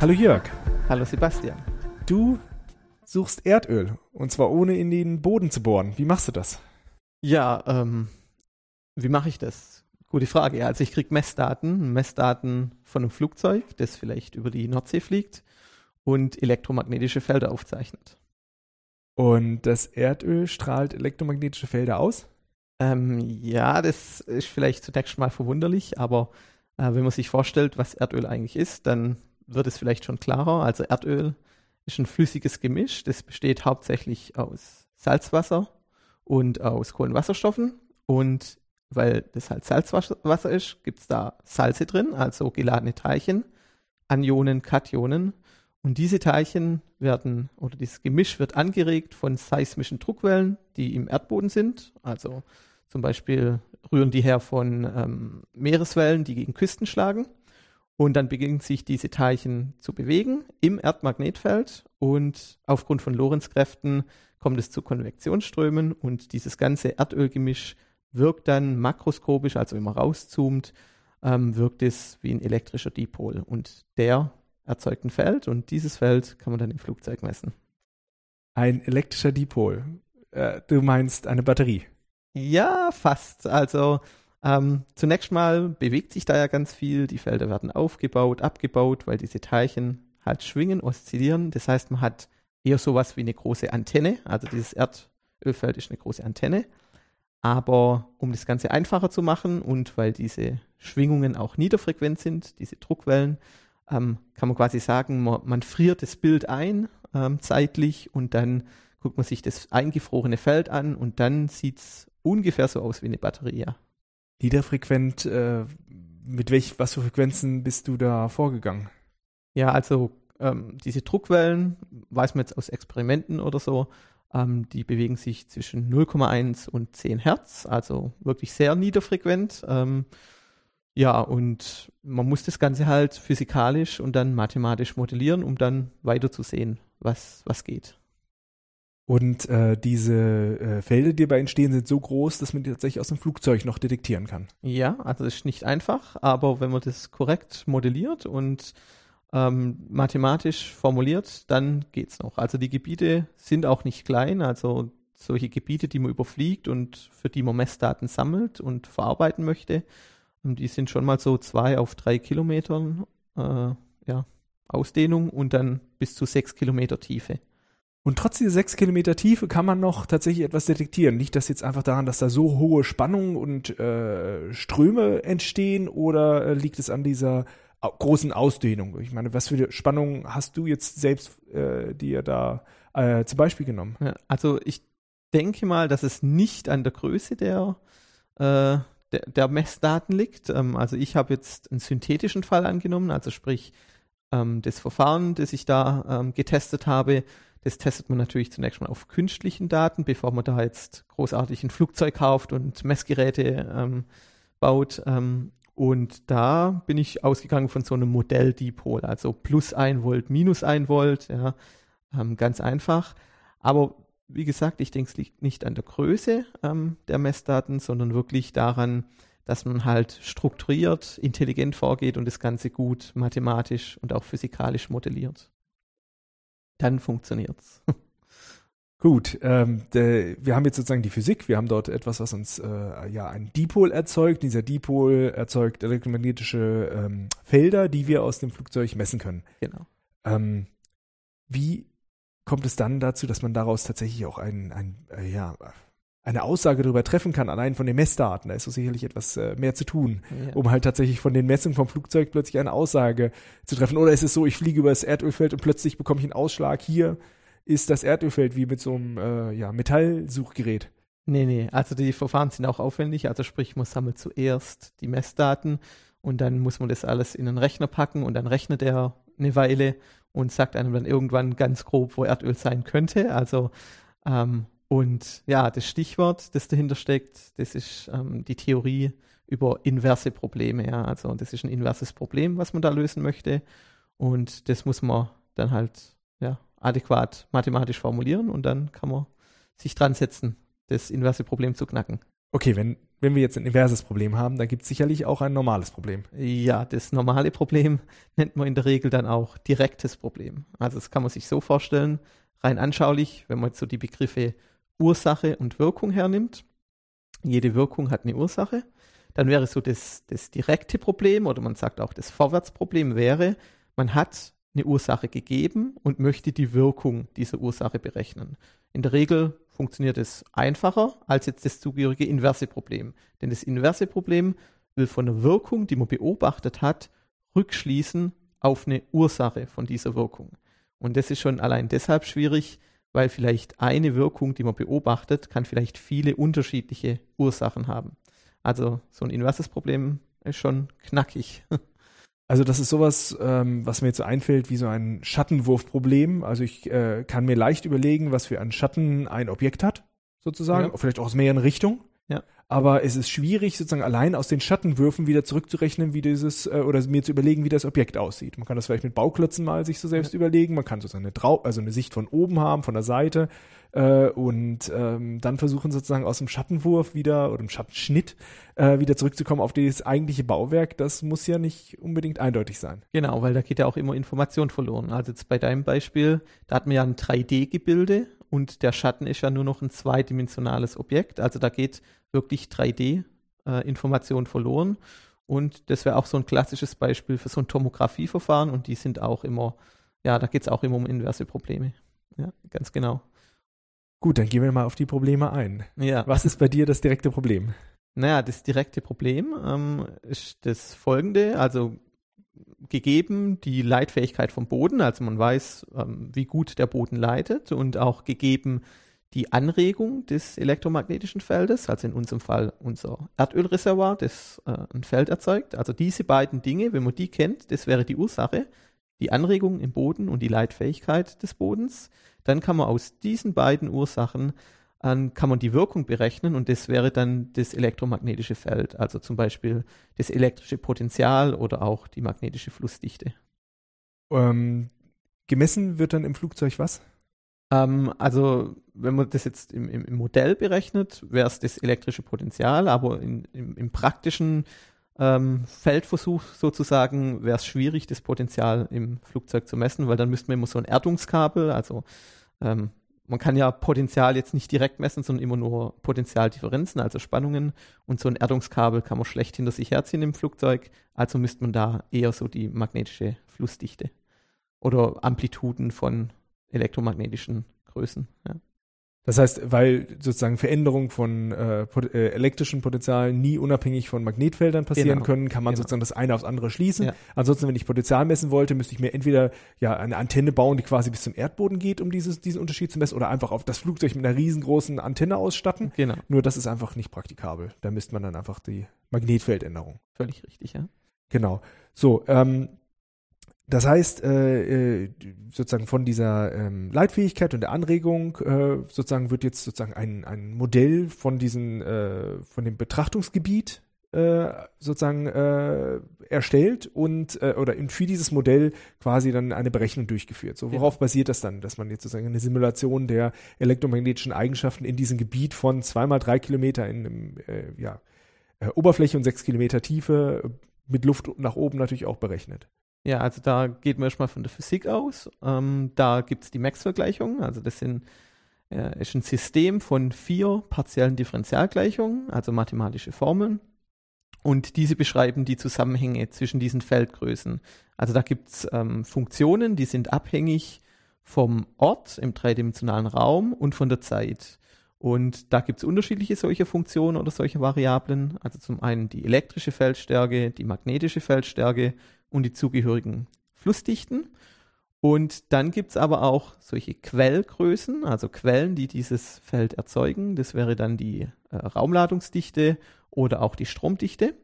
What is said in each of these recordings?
Hallo Jörg. Hallo Sebastian. Du suchst Erdöl und zwar ohne in den Boden zu bohren. Wie machst du das? Ja, ähm, wie mache ich das? Gute Frage. Also ich kriege Messdaten, Messdaten von einem Flugzeug, das vielleicht über die Nordsee fliegt und elektromagnetische Felder aufzeichnet. Und das Erdöl strahlt elektromagnetische Felder aus? Ähm, ja, das ist vielleicht zunächst mal verwunderlich, aber äh, wenn man sich vorstellt, was Erdöl eigentlich ist, dann wird es vielleicht schon klarer. Also Erdöl ist ein flüssiges Gemisch, das besteht hauptsächlich aus Salzwasser und aus Kohlenwasserstoffen. Und weil das halt Salzwasser ist, gibt es da Salze drin, also geladene Teilchen, Anionen, Kationen. Und diese Teilchen werden, oder dieses Gemisch wird angeregt von seismischen Druckwellen, die im Erdboden sind. Also zum Beispiel rühren die her von ähm, Meereswellen, die gegen Küsten schlagen. Und dann beginnen sich diese Teilchen zu bewegen im Erdmagnetfeld und aufgrund von Lorentzkräften kommt es zu Konvektionsströmen und dieses ganze Erdölgemisch wirkt dann makroskopisch, also wenn man rauszoomt, ähm, wirkt es wie ein elektrischer Dipol und der erzeugt ein Feld und dieses Feld kann man dann im Flugzeug messen. Ein elektrischer Dipol. Äh, du meinst eine Batterie? Ja, fast. Also ähm, zunächst mal bewegt sich da ja ganz viel. Die Felder werden aufgebaut, abgebaut, weil diese Teilchen halt schwingen, oszillieren. Das heißt, man hat eher sowas wie eine große Antenne. Also dieses Erdölfeld ist eine große Antenne. Aber um das Ganze einfacher zu machen und weil diese Schwingungen auch niederfrequent sind, diese Druckwellen, ähm, kann man quasi sagen, man, man friert das Bild ein ähm, zeitlich und dann guckt man sich das eingefrorene Feld an und dann sieht es ungefähr so aus wie eine Batterie. Niederfrequent, äh, mit welch, was für Frequenzen bist du da vorgegangen? Ja, also ähm, diese Druckwellen, weiß man jetzt aus Experimenten oder so, ähm, die bewegen sich zwischen 0,1 und 10 Hertz, also wirklich sehr niederfrequent. Ähm, ja, und man muss das Ganze halt physikalisch und dann mathematisch modellieren, um dann weiterzusehen, was, was geht. Und äh, diese äh, Felder, die dabei entstehen, sind so groß, dass man die tatsächlich aus dem Flugzeug noch detektieren kann. Ja, also das ist nicht einfach, aber wenn man das korrekt modelliert und ähm, mathematisch formuliert, dann geht's noch. Also die Gebiete sind auch nicht klein, also solche Gebiete, die man überfliegt und für die man Messdaten sammelt und verarbeiten möchte, ähm, die sind schon mal so zwei auf drei Kilometern äh, ja, Ausdehnung und dann bis zu sechs Kilometer Tiefe. Und trotz dieser sechs Kilometer Tiefe kann man noch tatsächlich etwas detektieren. Liegt das jetzt einfach daran, dass da so hohe Spannungen und äh, Ströme entstehen oder äh, liegt es an dieser großen Ausdehnung? Ich meine, was für Spannungen hast du jetzt selbst äh, dir da äh, zum Beispiel genommen? Ja, also ich denke mal, dass es nicht an der Größe der, äh, der, der, Messdaten liegt. Ähm, also ich habe jetzt einen synthetischen Fall angenommen, also sprich ähm, das Verfahren, das ich da ähm, getestet habe, das testet man natürlich zunächst mal auf künstlichen Daten, bevor man da jetzt großartig ein Flugzeug kauft und Messgeräte ähm, baut. Ähm, und da bin ich ausgegangen von so einem Modell-Dipol, also plus ein Volt, minus ein Volt, ja, ähm, ganz einfach. Aber wie gesagt, ich denke, es liegt nicht an der Größe ähm, der Messdaten, sondern wirklich daran, dass man halt strukturiert, intelligent vorgeht und das Ganze gut mathematisch und auch physikalisch modelliert dann funktioniert's. Gut, ähm, de, wir haben jetzt sozusagen die Physik, wir haben dort etwas, was uns äh, ja ein Dipol erzeugt. Dieser Dipol erzeugt elektromagnetische ähm, Felder, die wir aus dem Flugzeug messen können. Genau. Ähm, wie kommt es dann dazu, dass man daraus tatsächlich auch ein, ein äh, ja, eine Aussage darüber treffen kann, allein von den Messdaten. Da ist so sicherlich etwas äh, mehr zu tun, ja. um halt tatsächlich von den Messungen vom Flugzeug plötzlich eine Aussage zu treffen. Oder ist es so, ich fliege über das Erdölfeld und plötzlich bekomme ich einen Ausschlag, hier ist das Erdölfeld wie mit so einem äh, ja, Metallsuchgerät. Nee, nee, also die Verfahren sind auch aufwendig, also sprich, man sammelt zuerst die Messdaten und dann muss man das alles in einen Rechner packen und dann rechnet er eine Weile und sagt einem dann irgendwann ganz grob, wo Erdöl sein könnte. Also ähm, und ja, das Stichwort, das dahinter steckt, das ist ähm, die Theorie über inverse Probleme. Ja, also das ist ein inverses Problem, was man da lösen möchte. Und das muss man dann halt ja, adäquat mathematisch formulieren und dann kann man sich dran setzen, das inverse Problem zu knacken. Okay, wenn wenn wir jetzt ein inverses Problem haben, dann gibt es sicherlich auch ein normales Problem. Ja, das normale Problem nennt man in der Regel dann auch direktes Problem. Also das kann man sich so vorstellen, rein anschaulich, wenn man jetzt so die Begriffe Ursache und Wirkung hernimmt. Jede Wirkung hat eine Ursache. Dann wäre so das, das direkte Problem oder man sagt auch das Vorwärtsproblem wäre, man hat eine Ursache gegeben und möchte die Wirkung dieser Ursache berechnen. In der Regel funktioniert es einfacher als jetzt das zugehörige inverse Problem. Denn das inverse Problem will von der Wirkung, die man beobachtet hat, rückschließen auf eine Ursache von dieser Wirkung. Und das ist schon allein deshalb schwierig, weil vielleicht eine Wirkung, die man beobachtet, kann vielleicht viele unterschiedliche Ursachen haben. Also so ein inverses Problem ist schon knackig. Also das ist sowas, ähm, was mir jetzt so einfällt, wie so ein Schattenwurfproblem. Also ich äh, kann mir leicht überlegen, was für einen Schatten ein Objekt hat, sozusagen, ja. vielleicht auch aus mehreren Richtungen. Ja. Aber es ist schwierig, sozusagen allein aus den Schattenwürfen wieder zurückzurechnen, wie dieses, äh, oder mir zu überlegen, wie das Objekt aussieht. Man kann das vielleicht mit Bauklötzen mal sich so selbst ja. überlegen. Man kann sozusagen eine, Trau also eine Sicht von oben haben, von der Seite äh, und ähm, dann versuchen sozusagen aus dem Schattenwurf wieder oder dem Schattenschnitt äh, wieder zurückzukommen auf das eigentliche Bauwerk. Das muss ja nicht unbedingt eindeutig sein. Genau, weil da geht ja auch immer Information verloren. Also jetzt bei deinem Beispiel, da hat man ja ein 3D-Gebilde und der Schatten ist ja nur noch ein zweidimensionales Objekt. Also da geht wirklich 3D-Information äh, verloren. Und das wäre auch so ein klassisches Beispiel für so ein Tomographieverfahren und die sind auch immer, ja, da geht es auch immer um inverse Probleme. Ja, ganz genau. Gut, dann gehen wir mal auf die Probleme ein. Ja. Was ist bei dir das direkte Problem? Naja, das direkte Problem ähm, ist das folgende, also gegeben die Leitfähigkeit vom Boden, also man weiß, ähm, wie gut der Boden leitet und auch gegeben die Anregung des elektromagnetischen Feldes, also in unserem Fall unser Erdölreservoir, das äh, ein Feld erzeugt. Also diese beiden Dinge, wenn man die kennt, das wäre die Ursache, die Anregung im Boden und die Leitfähigkeit des Bodens. Dann kann man aus diesen beiden Ursachen kann man die Wirkung berechnen und das wäre dann das elektromagnetische Feld, also zum Beispiel das elektrische Potential oder auch die magnetische Flussdichte. Ähm, gemessen wird dann im Flugzeug was? Ähm, also wenn man das jetzt im, im, im Modell berechnet, wäre es das elektrische Potential, aber in, im, im praktischen ähm, Feldversuch sozusagen wäre es schwierig, das Potenzial im Flugzeug zu messen, weil dann müssten wir immer so ein Erdungskabel, also ähm, man kann ja Potenzial jetzt nicht direkt messen, sondern immer nur Potentialdifferenzen, also Spannungen. Und so ein Erdungskabel kann man schlecht hinter sich herziehen im Flugzeug. Also müsste man da eher so die magnetische Flussdichte oder Amplituden von elektromagnetischen Größen. Ja. Das heißt, weil sozusagen Veränderungen von äh, pot äh, elektrischen Potenzialen nie unabhängig von Magnetfeldern passieren genau. können, kann man genau. sozusagen das eine aufs andere schließen. Ja. Ansonsten, wenn ich Potenzial messen wollte, müsste ich mir entweder ja eine Antenne bauen, die quasi bis zum Erdboden geht, um dieses, diesen Unterschied zu messen, oder einfach auf das Flugzeug mit einer riesengroßen Antenne ausstatten. Genau. Nur das ist einfach nicht praktikabel. Da müsste man dann einfach die Magnetfeldänderung. Völlig richtig, ja. Genau. So, ähm, das heißt, äh, äh, sozusagen von dieser ähm, Leitfähigkeit und der Anregung äh, sozusagen wird jetzt sozusagen ein, ein Modell von diesen äh, von dem Betrachtungsgebiet sozusagen erstellt und oder für dieses Modell quasi dann eine Berechnung durchgeführt. So worauf ja. basiert das dann, dass man jetzt sozusagen eine Simulation der elektromagnetischen Eigenschaften in diesem Gebiet von zweimal drei Kilometer in einem, ja, Oberfläche und sechs Kilometer Tiefe mit Luft nach oben natürlich auch berechnet. Ja, also da geht man erstmal von der Physik aus. Ähm, da gibt es die Max-Vergleichungen, also das sind, äh, ist ein System von vier partiellen Differentialgleichungen, also mathematische Formeln. Und diese beschreiben die Zusammenhänge zwischen diesen Feldgrößen. Also da gibt es ähm, Funktionen, die sind abhängig vom Ort im dreidimensionalen Raum und von der Zeit. Und da gibt es unterschiedliche solche Funktionen oder solche Variablen. Also zum einen die elektrische Feldstärke, die magnetische Feldstärke und die zugehörigen Flussdichten. Und dann gibt es aber auch solche Quellgrößen, also Quellen, die dieses Feld erzeugen. Das wäre dann die äh, Raumladungsdichte oder auch die Stromdichte.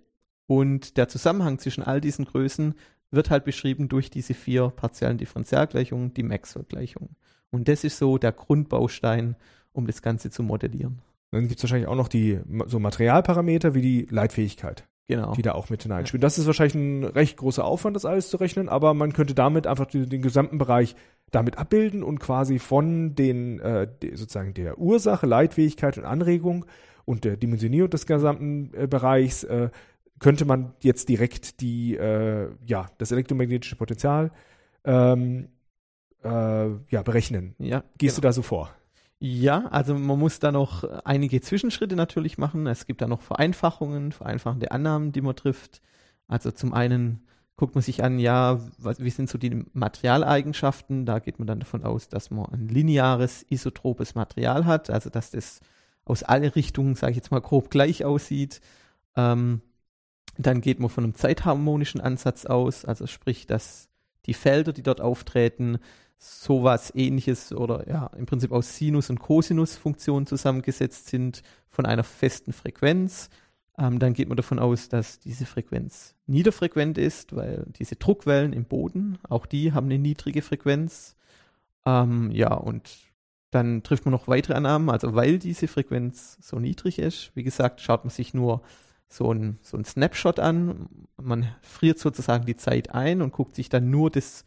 Und der Zusammenhang zwischen all diesen Größen wird halt beschrieben durch diese vier partiellen Differentialgleichungen, die Maxwell-Gleichung. Und das ist so der Grundbaustein, um das Ganze zu modellieren. Dann gibt es wahrscheinlich auch noch die so Materialparameter wie die Leitfähigkeit genau. die da auch mit hineinspielen. Ja. Das ist wahrscheinlich ein recht großer Aufwand, das alles zu rechnen, aber man könnte damit einfach den, den gesamten Bereich damit abbilden und quasi von den äh, sozusagen der Ursache, Leitfähigkeit und Anregung und der Dimensionierung des gesamten äh, Bereichs äh, könnte man jetzt direkt die, äh, ja, das elektromagnetische Potenzial ähm, äh, ja, berechnen. Ja, Gehst genau. du da so vor? Ja, also man muss da noch einige Zwischenschritte natürlich machen. Es gibt da noch Vereinfachungen, vereinfachende Annahmen, die man trifft. Also zum einen guckt man sich an, ja, was, wie sind so die Materialeigenschaften? Da geht man dann davon aus, dass man ein lineares, isotropes Material hat, also dass das aus alle Richtungen, sage ich jetzt mal, grob gleich aussieht. Ähm, dann geht man von einem zeitharmonischen Ansatz aus, also sprich, dass die Felder, die dort auftreten, sowas ähnliches oder ja, im Prinzip aus Sinus- und Cosinus-Funktionen zusammengesetzt sind von einer festen Frequenz. Ähm, dann geht man davon aus, dass diese Frequenz niederfrequent ist, weil diese Druckwellen im Boden, auch die haben eine niedrige Frequenz. Ähm, ja, und dann trifft man noch weitere Annahmen, also weil diese Frequenz so niedrig ist, wie gesagt, schaut man sich nur so ein, so ein Snapshot an. Man friert sozusagen die Zeit ein und guckt sich dann nur das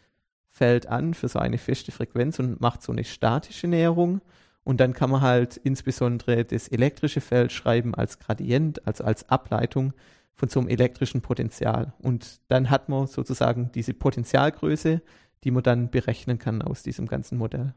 Feld an für so eine feste Frequenz und macht so eine statische Näherung. Und dann kann man halt insbesondere das elektrische Feld schreiben als Gradient, also als Ableitung von so einem elektrischen Potenzial. Und dann hat man sozusagen diese Potentialgröße, die man dann berechnen kann aus diesem ganzen Modell.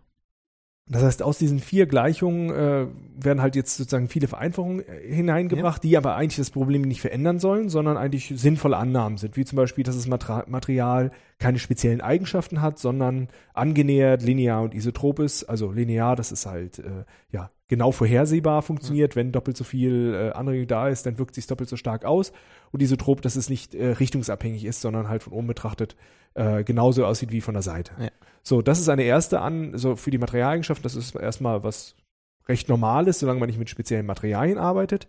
Das heißt, aus diesen vier Gleichungen äh, werden halt jetzt sozusagen viele Vereinfachungen äh, hineingebracht, ja. die aber eigentlich das Problem nicht verändern sollen, sondern eigentlich sinnvolle Annahmen sind, wie zum Beispiel, dass das Material keine speziellen Eigenschaften hat, sondern angenähert, linear und isotrop ist. Also linear, das ist halt äh, ja genau vorhersehbar funktioniert. Wenn doppelt so viel äh, Anregung da ist, dann wirkt sich doppelt so stark aus. Und isotrop, dass es nicht äh, richtungsabhängig ist, sondern halt von oben betrachtet äh, genauso aussieht wie von der Seite. Ja. So, das ist eine erste an, so für die Materialeigenschaften, das ist erstmal was recht Normales, solange man nicht mit speziellen Materialien arbeitet.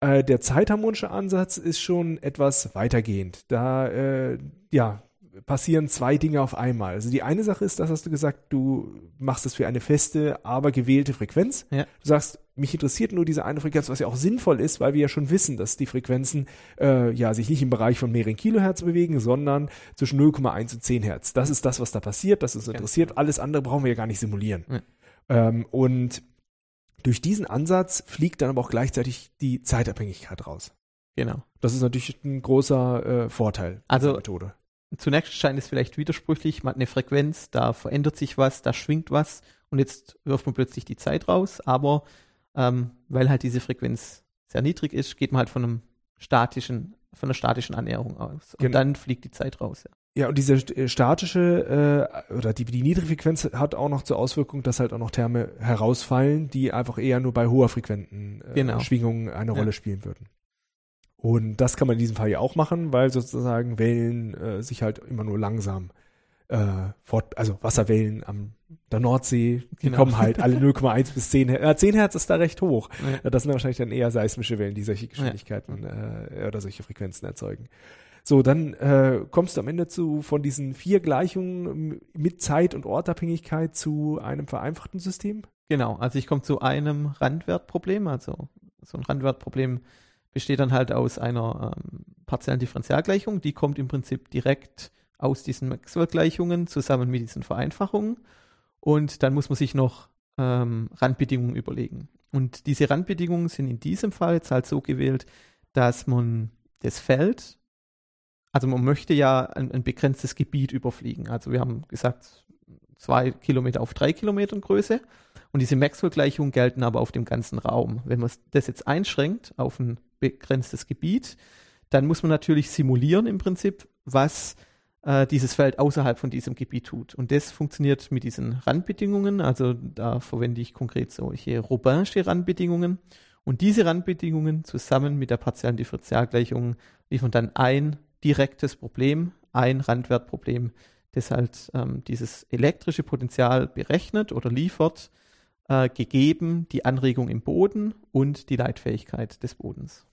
Äh, der zeitharmonische Ansatz ist schon etwas weitergehend. Da, äh, ja, passieren zwei Dinge auf einmal. Also die eine Sache ist, das hast du gesagt, du machst es für eine feste, aber gewählte Frequenz. Ja. Du sagst, mich interessiert nur diese eine Frequenz, was ja auch sinnvoll ist, weil wir ja schon wissen, dass die Frequenzen äh, ja sich nicht im Bereich von mehreren Kilohertz bewegen, sondern zwischen 0,1 und 10 Hertz. Das ist das, was da passiert, das ist interessiert. Genau. Alles andere brauchen wir ja gar nicht simulieren. Ja. Ähm, und durch diesen Ansatz fliegt dann aber auch gleichzeitig die Zeitabhängigkeit raus. Genau. Das ist natürlich ein großer äh, Vorteil also, der Methode zunächst scheint es vielleicht widersprüchlich, man hat eine Frequenz, da verändert sich was, da schwingt was und jetzt wirft man plötzlich die Zeit raus, aber ähm, weil halt diese Frequenz sehr niedrig ist, geht man halt von einem statischen, von einer statischen Annäherung aus. Und genau. dann fliegt die Zeit raus. Ja. Ja, und diese äh, statische äh, oder die, die niedrige Frequenz hat auch noch zur Auswirkung, dass halt auch noch Terme herausfallen, die einfach eher nur bei hoher Frequenten äh, genau. Schwingungen eine ja. Rolle spielen würden. Und das kann man in diesem Fall ja auch machen, weil sozusagen Wellen äh, sich halt immer nur langsam äh, fort, also Wasserwellen am der Nordsee, die genau. kommen halt alle 0,1 bis 10 Hertz. Äh, 10 Hertz ist da recht hoch. Ja. Das sind wahrscheinlich dann eher seismische Wellen, die solche Geschwindigkeiten ja. äh, oder solche Frequenzen erzeugen. So, dann äh, kommst du am Ende zu von diesen vier Gleichungen mit Zeit- und Ortabhängigkeit zu einem vereinfachten System? Genau, also ich komme zu einem Randwertproblem, also so ein Randwertproblem besteht dann halt aus einer ähm, partiellen Differentialgleichung. Die kommt im Prinzip direkt aus diesen Maxwell-Gleichungen zusammen mit diesen Vereinfachungen. Und dann muss man sich noch ähm, Randbedingungen überlegen. Und diese Randbedingungen sind in diesem Fall jetzt halt so gewählt, dass man das Feld, also man möchte ja ein, ein begrenztes Gebiet überfliegen. Also wir haben gesagt, zwei Kilometer auf drei Kilometern Größe. Und diese Maxwell-Gleichungen gelten aber auf dem ganzen Raum. Wenn man das jetzt einschränkt auf ein begrenztes Gebiet, dann muss man natürlich simulieren im Prinzip, was äh, dieses Feld außerhalb von diesem Gebiet tut. Und das funktioniert mit diesen Randbedingungen. Also da verwende ich konkret solche Robinsche Randbedingungen. Und diese Randbedingungen zusammen mit der partiellen Differentialgleichung liefern dann ein direktes Problem, ein Randwertproblem, das halt ähm, dieses elektrische Potenzial berechnet oder liefert, äh, gegeben die Anregung im Boden und die Leitfähigkeit des Bodens.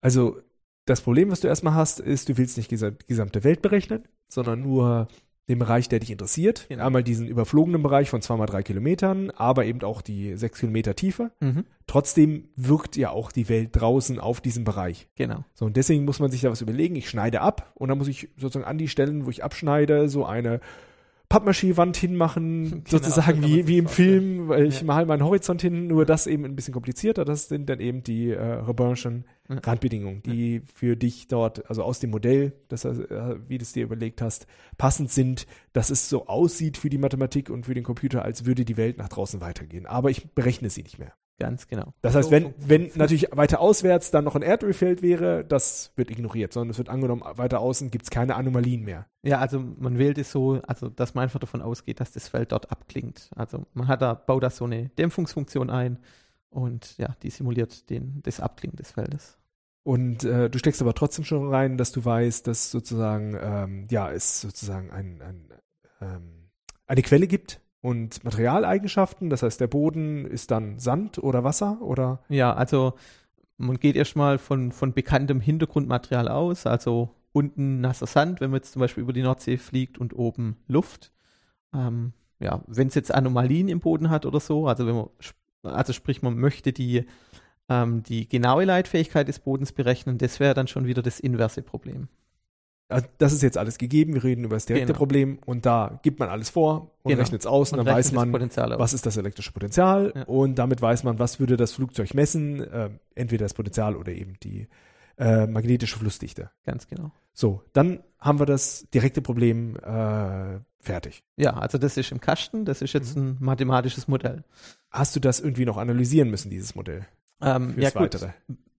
Also das Problem, was du erstmal hast, ist, du willst nicht die gesamte Welt berechnen, sondern nur den Bereich, der dich interessiert. Genau. Einmal diesen überflogenen Bereich von zweimal drei Kilometern, aber eben auch die sechs Kilometer Tiefe. Mhm. Trotzdem wirkt ja auch die Welt draußen auf diesem Bereich. Genau. So, und deswegen muss man sich da was überlegen. Ich schneide ab und dann muss ich sozusagen an die Stellen, wo ich abschneide, so eine Pappmaché-Wand hinmachen, genau, sozusagen wie, wie im Film, weil ich ja. mal meinen Horizont hin, nur das eben ein bisschen komplizierter. Das sind dann eben die äh, Reburnschen ja. Randbedingungen, die ja. für dich dort, also aus dem Modell, das, äh, wie du es dir überlegt hast, passend sind, dass es so aussieht für die Mathematik und für den Computer, als würde die Welt nach draußen weitergehen. Aber ich berechne sie nicht mehr. Ganz genau. Das heißt, wenn, wenn natürlich weiter auswärts dann noch ein Erdölfeld wäre, das wird ignoriert, sondern es wird angenommen, weiter außen gibt es keine Anomalien mehr. Ja, also man wählt es so, also dass man einfach davon ausgeht, dass das Feld dort abklingt. Also man hat da, baut da so eine Dämpfungsfunktion ein und ja, die simuliert den, das Abklingen des Feldes. Und äh, du steckst aber trotzdem schon rein, dass du weißt, dass sozusagen, ähm, ja, es sozusagen ein, ein, ähm, eine Quelle gibt, und Materialeigenschaften. Das heißt, der Boden ist dann Sand oder Wasser oder? Ja, also man geht erstmal von, von bekanntem Hintergrundmaterial aus, also unten nasser Sand, wenn man jetzt zum Beispiel über die Nordsee fliegt und oben Luft. Ähm, ja, wenn es jetzt Anomalien im Boden hat oder so, also wenn man, also sprich, man möchte die, ähm, die genaue Leitfähigkeit des Bodens berechnen, das wäre dann schon wieder das inverse Problem. Also das ist jetzt alles gegeben, wir reden über das direkte genau. Problem und da gibt man alles vor und genau. rechnet es aus und, und dann weiß man, was ist das elektrische Potenzial ja. und damit weiß man, was würde das Flugzeug messen, äh, entweder das Potenzial oder eben die äh, magnetische Flussdichte. Ganz genau. So, dann haben wir das direkte Problem äh, fertig. Ja, also das ist im Kasten, das ist jetzt mhm. ein mathematisches Modell. Hast du das irgendwie noch analysieren müssen, dieses Modell? Ähm, ja, gut. Weitere?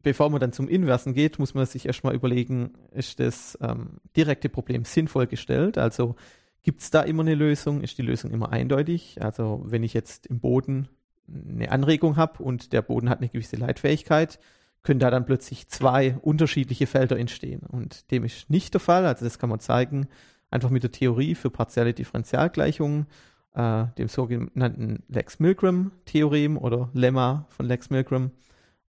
Bevor man dann zum Inversen geht, muss man sich erstmal überlegen, ist das ähm, direkte Problem sinnvoll gestellt? Also gibt es da immer eine Lösung? Ist die Lösung immer eindeutig? Also wenn ich jetzt im Boden eine Anregung habe und der Boden hat eine gewisse Leitfähigkeit, können da dann plötzlich zwei unterschiedliche Felder entstehen. Und dem ist nicht der Fall. Also das kann man zeigen, einfach mit der Theorie für partielle Differentialgleichungen, äh, dem sogenannten Lex-Milgram-Theorem oder Lemma von Lex-Milgram.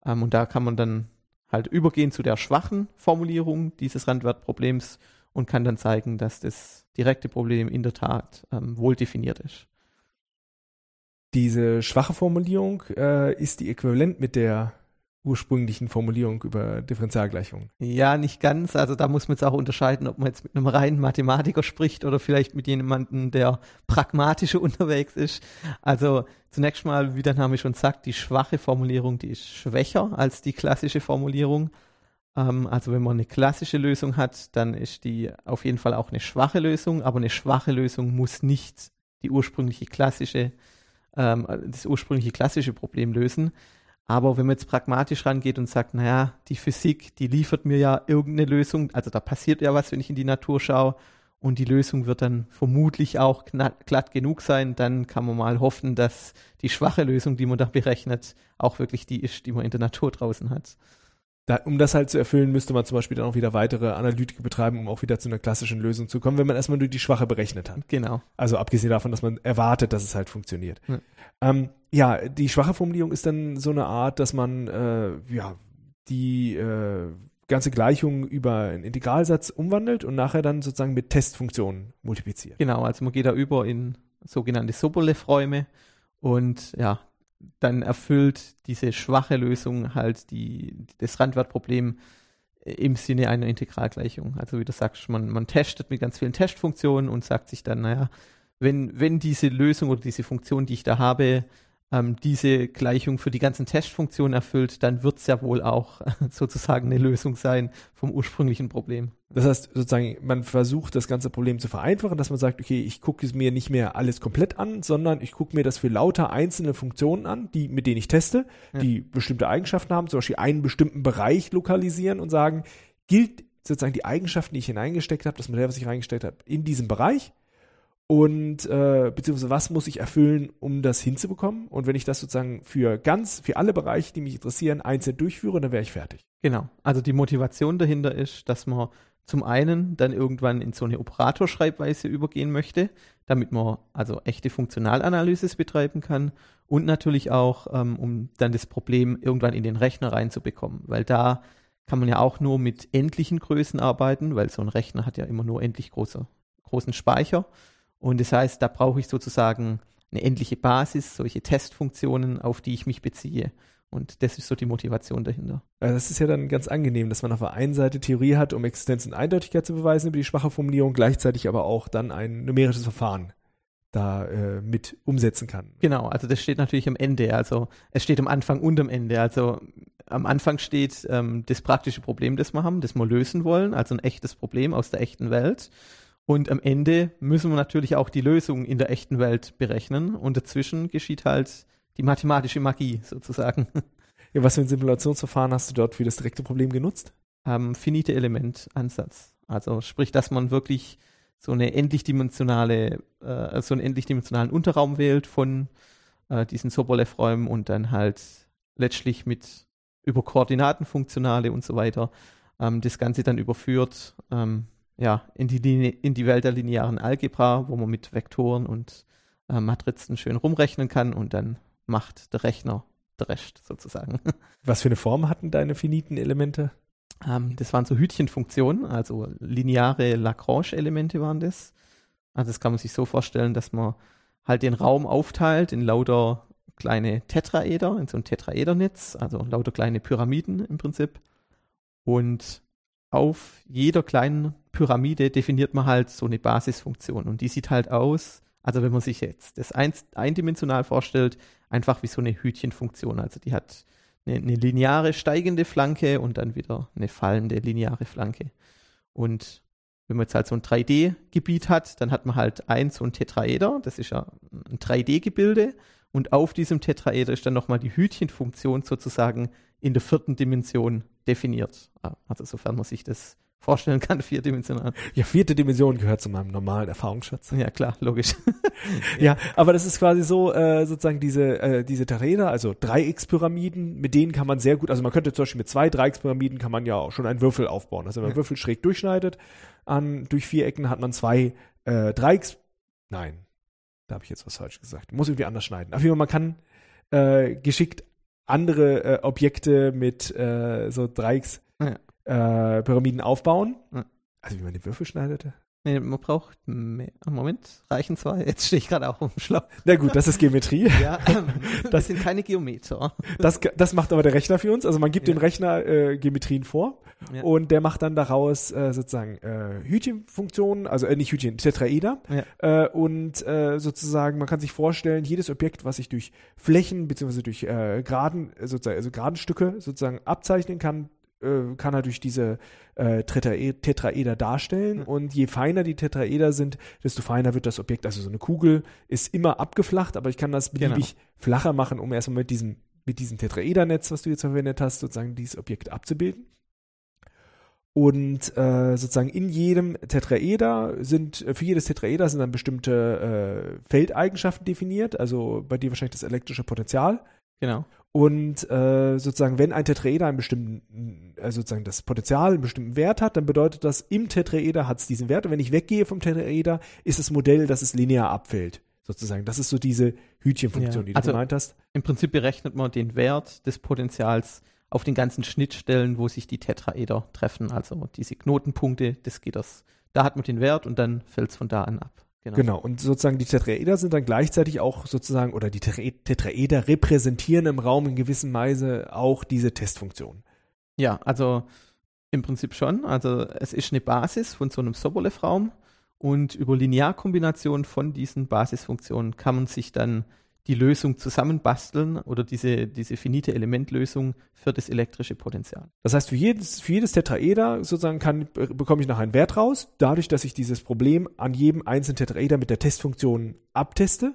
Ähm, und da kann man dann halt übergehen zu der schwachen Formulierung dieses Randwertproblems und kann dann zeigen, dass das direkte Problem in der Tat ähm, wohl definiert ist. Diese schwache Formulierung äh, ist die äquivalent mit der ursprünglichen Formulierung über Differentialgleichungen. Ja, nicht ganz. Also da muss man jetzt auch unterscheiden, ob man jetzt mit einem reinen Mathematiker spricht oder vielleicht mit jemandem, der pragmatischer unterwegs ist. Also zunächst mal, wie der Name schon sagt, die schwache Formulierung, die ist schwächer als die klassische Formulierung. Ähm, also wenn man eine klassische Lösung hat, dann ist die auf jeden Fall auch eine schwache Lösung, aber eine schwache Lösung muss nicht die ursprüngliche klassische, ähm, das ursprüngliche klassische Problem lösen. Aber wenn man jetzt pragmatisch rangeht und sagt, naja, die Physik, die liefert mir ja irgendeine Lösung, also da passiert ja was, wenn ich in die Natur schaue und die Lösung wird dann vermutlich auch glatt genug sein, dann kann man mal hoffen, dass die schwache Lösung, die man da berechnet, auch wirklich die ist, die man in der Natur draußen hat. Da, um das halt zu erfüllen, müsste man zum Beispiel dann auch wieder weitere Analytik betreiben, um auch wieder zu einer klassischen Lösung zu kommen, wenn man erstmal nur die Schwache berechnet hat. Genau. Also abgesehen davon, dass man erwartet, dass es halt funktioniert. Ja, ähm, ja die schwache Formulierung ist dann so eine Art, dass man äh, ja die äh, ganze Gleichung über einen Integralsatz umwandelt und nachher dann sozusagen mit Testfunktionen multipliziert. Genau, also man geht da über in sogenannte Sobolev-Räume und ja, dann erfüllt diese schwache Lösung halt die, das Randwertproblem im Sinne einer Integralgleichung. Also wie du sagst, man, man testet mit ganz vielen Testfunktionen und sagt sich dann, naja, wenn, wenn diese Lösung oder diese Funktion, die ich da habe, ähm, diese Gleichung für die ganzen Testfunktionen erfüllt, dann wird es ja wohl auch sozusagen eine Lösung sein vom ursprünglichen Problem. Das heißt, sozusagen, man versucht das ganze Problem zu vereinfachen, dass man sagt, okay, ich gucke es mir nicht mehr alles komplett an, sondern ich gucke mir das für lauter einzelne Funktionen an, die, mit denen ich teste, ja. die bestimmte Eigenschaften haben, zum Beispiel einen bestimmten Bereich lokalisieren und sagen, gilt sozusagen die Eigenschaften, die ich hineingesteckt habe, das Modell, was ich reingesteckt habe, in diesem Bereich und äh, beziehungsweise was muss ich erfüllen, um das hinzubekommen. Und wenn ich das sozusagen für ganz, für alle Bereiche, die mich interessieren, einzeln durchführe, dann wäre ich fertig. Genau. Also die Motivation dahinter ist, dass man zum einen dann irgendwann in so eine Operatorschreibweise übergehen möchte, damit man also echte Funktionalanalysis betreiben kann und natürlich auch, ähm, um dann das Problem irgendwann in den Rechner reinzubekommen, weil da kann man ja auch nur mit endlichen Größen arbeiten, weil so ein Rechner hat ja immer nur endlich große, großen Speicher und das heißt, da brauche ich sozusagen eine endliche Basis, solche Testfunktionen, auf die ich mich beziehe. Und das ist so die Motivation dahinter. Also das ist ja dann ganz angenehm, dass man auf der einen Seite Theorie hat, um Existenz und Eindeutigkeit zu beweisen über die schwache Formulierung, gleichzeitig aber auch dann ein numerisches Verfahren da äh, mit umsetzen kann. Genau, also das steht natürlich am Ende. Also es steht am Anfang und am Ende. Also am Anfang steht ähm, das praktische Problem, das wir haben, das wir lösen wollen, also ein echtes Problem aus der echten Welt. Und am Ende müssen wir natürlich auch die Lösung in der echten Welt berechnen. Und dazwischen geschieht halt die mathematische Magie sozusagen. Ja, was für ein Simulationsverfahren hast du dort für das direkte Problem genutzt? Ähm, finite Element-Ansatz. Also sprich, dass man wirklich so eine endlichdimensionale, äh, so einen endlichdimensionalen Unterraum wählt von äh, diesen Sobolev-Räumen und dann halt letztlich mit über Koordinatenfunktionale und so weiter ähm, das Ganze dann überführt ähm, ja, in, die in die Welt der linearen Algebra, wo man mit Vektoren und äh, Matrizen schön rumrechnen kann und dann macht der Rechner der Rest sozusagen. Was für eine Form hatten deine finiten Elemente? Ähm, das waren so Hütchenfunktionen, also lineare Lagrange-Elemente waren das. Also das kann man sich so vorstellen, dass man halt den Raum aufteilt in lauter kleine Tetraeder, in so ein Tetraedernetz, also lauter kleine Pyramiden im Prinzip. Und auf jeder kleinen Pyramide definiert man halt so eine Basisfunktion. Und die sieht halt aus, also wenn man sich jetzt das ein, eindimensional vorstellt, einfach wie so eine Hütchenfunktion. Also die hat eine, eine lineare steigende Flanke und dann wieder eine fallende lineare Flanke. Und wenn man jetzt halt so ein 3D-Gebiet hat, dann hat man halt ein so ein Tetraeder, das ist ja ein 3D-Gebilde und auf diesem Tetraeder ist dann nochmal die Hütchenfunktion sozusagen in der vierten Dimension definiert. Ah, also sofern man sich das vorstellen kann, vierdimensional. Ja, vierte Dimension gehört zu meinem normalen Erfahrungsschatz. Ja, klar, logisch. ja, aber das ist quasi so, äh, sozusagen diese, äh, diese Tetraeder, also Dreieckspyramiden, mit denen kann man sehr gut, also man könnte zum Beispiel mit zwei Dreieckspyramiden kann man ja auch schon einen Würfel aufbauen. Also wenn man ja. Würfel schräg durchschneidet, an, durch vier Ecken hat man zwei äh, Dreiecks, nein, da habe ich jetzt was falsch gesagt. Muss irgendwie anders schneiden. Auf jeden Fall, man kann äh, geschickt andere äh, Objekte mit äh, so Dreiecks ja äh, Pyramiden aufbauen. Ja. Also wie man die Würfel schneidete. Nee, man braucht mehr. Moment, reichen zwei. Jetzt stehe ich gerade auch im Schlauch. Na gut, das ist Geometrie. ja, ähm, das sind keine Geometer. Das, das macht aber der Rechner für uns. Also man gibt ja. dem Rechner äh, Geometrien vor ja. und der macht dann daraus äh, sozusagen äh, Hütchenfunktionen, also äh, nicht Hütchen, Tetraeder. Ja. Äh, und äh, sozusagen, man kann sich vorstellen, jedes Objekt, was sich durch Flächen beziehungsweise durch äh, Graden, sozusagen, also Gradenstücke sozusagen abzeichnen kann, äh, kann er durch diese äh, Tetraeder darstellen. Mhm. Und je feiner die Tetraeder sind, desto feiner wird das Objekt. Also so eine Kugel ist immer abgeflacht, aber ich kann das beliebig genau. flacher machen, um erstmal mit diesem, mit diesem Tetraedernetz, was du jetzt verwendet hast, sozusagen dieses Objekt abzubilden. Und äh, sozusagen in jedem Tetraeder sind, für jedes Tetraeder sind dann bestimmte äh, Feldeigenschaften definiert, also bei dir wahrscheinlich das elektrische Potenzial. Genau. Und äh, sozusagen, wenn ein Tetraeder einen bestimmten, äh, sozusagen das Potenzial einen bestimmten Wert hat, dann bedeutet das, im Tetraeder hat es diesen Wert. Und wenn ich weggehe vom Tetraeder, ist das Modell, dass es linear abfällt. Sozusagen. Das ist so diese Hütchenfunktion, ja. die du also gemeint hast. Im Prinzip berechnet man den Wert des Potenzials auf den ganzen Schnittstellen, wo sich die Tetraeder treffen. Also diese Knotenpunkte des Gitters. Da hat man den Wert und dann fällt es von da an ab. Genau. genau. Und sozusagen die Tetraeder sind dann gleichzeitig auch sozusagen, oder die Tetraeder repräsentieren im Raum in gewisser Weise auch diese Testfunktion. Ja, also im Prinzip schon. Also es ist eine Basis von so einem Sobolev-Raum und über Linearkombination von diesen Basisfunktionen kann man sich dann die Lösung zusammenbasteln oder diese, diese finite Elementlösung für das elektrische Potenzial. Das heißt, für jedes, für jedes Tetraeder sozusagen kann, bekomme ich nachher einen Wert raus, dadurch, dass ich dieses Problem an jedem einzelnen Tetraeder mit der Testfunktion abteste,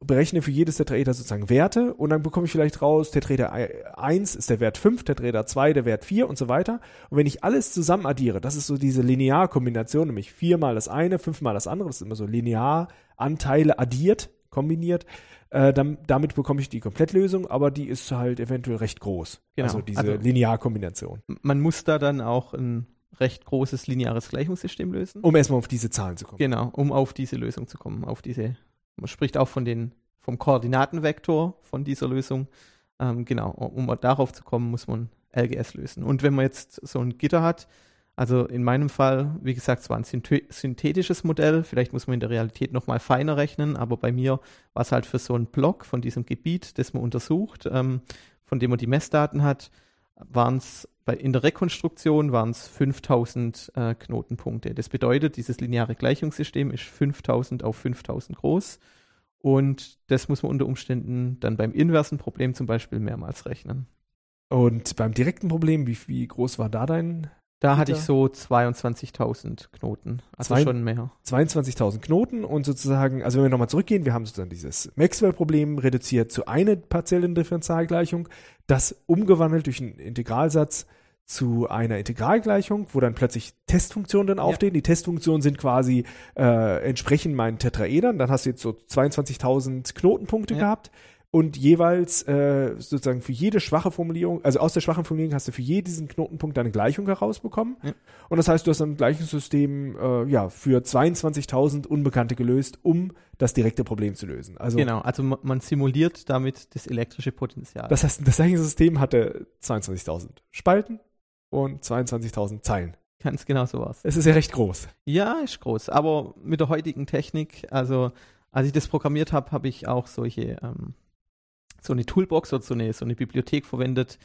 berechne für jedes Tetraeder sozusagen Werte und dann bekomme ich vielleicht raus, Tetraeder 1 ist der Wert 5, Tetraeder 2 der Wert 4 und so weiter. Und wenn ich alles zusammen addiere, das ist so diese Linearkombination, nämlich 4 mal das eine, 5 mal das andere, das ist immer so Linearanteile addiert, kombiniert, äh, dann, damit bekomme ich die Komplettlösung, aber die ist halt eventuell recht groß. Genau. Also diese also, Linearkombination. Man muss da dann auch ein recht großes lineares Gleichungssystem lösen. Um erstmal auf diese Zahlen zu kommen. Genau, um auf diese Lösung zu kommen. Auf diese, man spricht auch von den, vom Koordinatenvektor von dieser Lösung. Ähm, genau, um darauf zu kommen, muss man LGS lösen. Und wenn man jetzt so ein Gitter hat, also in meinem Fall, wie gesagt, es war ein synthetisches Modell. Vielleicht muss man in der Realität noch mal feiner rechnen, aber bei mir war es halt für so einen Block von diesem Gebiet, das man untersucht, ähm, von dem man die Messdaten hat, waren es in der Rekonstruktion waren es 5000 äh, Knotenpunkte. Das bedeutet, dieses lineare Gleichungssystem ist 5000 auf 5000 groß und das muss man unter Umständen dann beim inversen Problem zum Beispiel mehrmals rechnen. Und beim direkten Problem, wie, wie groß war da dein da hatte ich so 22.000 Knoten, also Zwei, schon mehr. 22.000 Knoten und sozusagen, also wenn wir nochmal zurückgehen, wir haben sozusagen dieses Maxwell-Problem reduziert zu einer partiellen Differentialgleichung, das umgewandelt durch einen Integralsatz zu einer Integralgleichung, wo dann plötzlich Testfunktionen dann auftreten. Ja. Die Testfunktionen sind quasi äh, entsprechend meinen Tetraedern. Dann hast du jetzt so 22.000 Knotenpunkte ja. gehabt und jeweils äh, sozusagen für jede schwache Formulierung, also aus der schwachen Formulierung hast du für jeden Knotenpunkt deine Gleichung herausbekommen. Ja. Und das heißt, du hast ein Gleichungssystem äh, ja für 22.000 Unbekannte gelöst, um das direkte Problem zu lösen. Also genau, also man simuliert damit das elektrische Potenzial. Das heißt, das Gleichungssystem hatte 22.000 Spalten und 22.000 Zeilen. Ganz genau so was. Es ist ja recht groß. Ja, ist groß. Aber mit der heutigen Technik, also als ich das programmiert habe, habe ich auch solche ähm, so eine Toolbox oder so eine, so eine Bibliothek verwendet,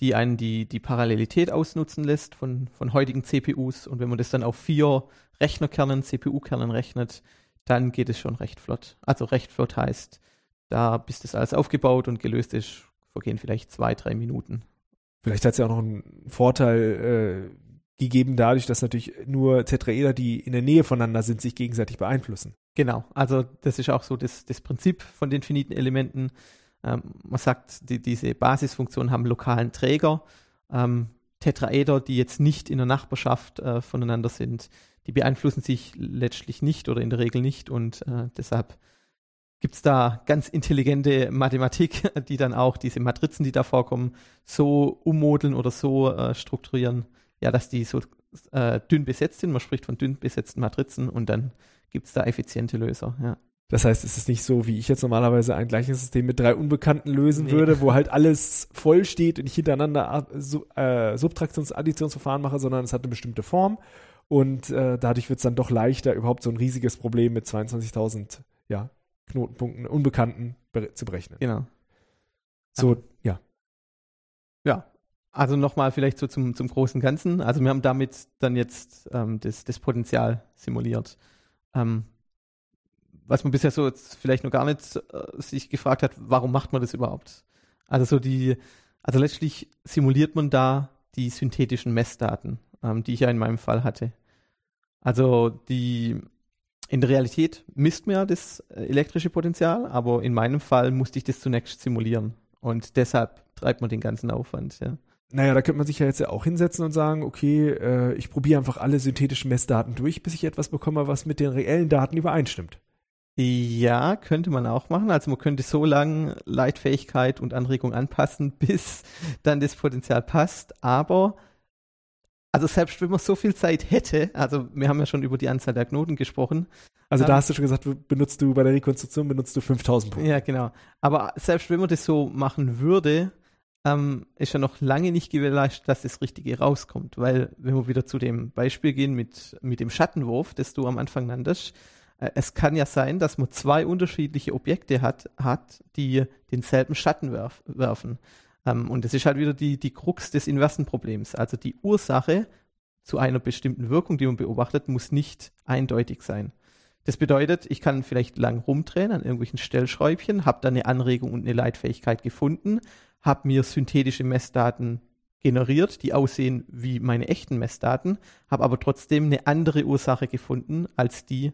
die einen die, die Parallelität ausnutzen lässt von, von heutigen CPUs. Und wenn man das dann auf vier Rechnerkernen, CPU-Kernen rechnet, dann geht es schon recht flott. Also recht flott heißt, da bis das alles aufgebaut und gelöst ist, vergehen vielleicht zwei, drei Minuten. Vielleicht hat es ja auch noch einen Vorteil äh, gegeben dadurch, dass natürlich nur Tetraeder, die in der Nähe voneinander sind, sich gegenseitig beeinflussen. Genau, also das ist auch so das, das Prinzip von den finiten Elementen. Ähm, man sagt, die, diese Basisfunktionen haben lokalen Träger. Ähm, Tetraeder, die jetzt nicht in der Nachbarschaft äh, voneinander sind, die beeinflussen sich letztlich nicht oder in der Regel nicht und äh, deshalb gibt es da ganz intelligente Mathematik, die dann auch diese Matrizen, die da vorkommen, so ummodeln oder so äh, strukturieren, ja, dass die so äh, dünn besetzt sind. Man spricht von dünn besetzten Matrizen und dann gibt es da effiziente Löser, ja. Das heißt, es ist nicht so, wie ich jetzt normalerweise ein gleiches System mit drei Unbekannten lösen nee. würde, wo halt alles voll steht und ich hintereinander äh, Subtraktions-Additionsverfahren mache, sondern es hat eine bestimmte Form und äh, dadurch wird es dann doch leichter, überhaupt so ein riesiges Problem mit 22.000 ja, Knotenpunkten, Unbekannten zu berechnen. Genau. So, ja. Ja, also nochmal vielleicht so zum, zum großen Ganzen. Also wir haben damit dann jetzt ähm, das, das Potenzial simuliert. Ähm, was man bisher so jetzt vielleicht noch gar nicht äh, sich gefragt hat, warum macht man das überhaupt? Also so die, also letztlich simuliert man da die synthetischen Messdaten, ähm, die ich ja in meinem Fall hatte. Also die in der Realität misst man ja das äh, elektrische Potenzial, aber in meinem Fall musste ich das zunächst simulieren und deshalb treibt man den ganzen Aufwand, ja. Naja, da könnte man sich ja jetzt ja auch hinsetzen und sagen, okay, äh, ich probiere einfach alle synthetischen Messdaten durch, bis ich etwas bekomme, was mit den reellen Daten übereinstimmt. Ja, könnte man auch machen. Also man könnte so lange Leitfähigkeit und Anregung anpassen, bis dann das Potenzial passt. Aber also selbst wenn man so viel Zeit hätte, also wir haben ja schon über die Anzahl der Knoten gesprochen. Also da hast du schon gesagt, benutzt du bei der Rekonstruktion benutzt du 5000 Punkte. Ja, genau. Aber selbst wenn man das so machen würde, ähm, ist ja noch lange nicht gewährleistet, dass das Richtige rauskommt. Weil wenn wir wieder zu dem Beispiel gehen mit, mit dem Schattenwurf, das du am Anfang nanntest, es kann ja sein, dass man zwei unterschiedliche Objekte hat, hat die denselben Schatten werf, werfen. Ähm, und das ist halt wieder die, die Krux des inversen Problems. Also die Ursache zu einer bestimmten Wirkung, die man beobachtet, muss nicht eindeutig sein. Das bedeutet, ich kann vielleicht lang rumdrehen an irgendwelchen Stellschräubchen, habe da eine Anregung und eine Leitfähigkeit gefunden, habe mir synthetische Messdaten generiert, die aussehen wie meine echten Messdaten, habe aber trotzdem eine andere Ursache gefunden als die,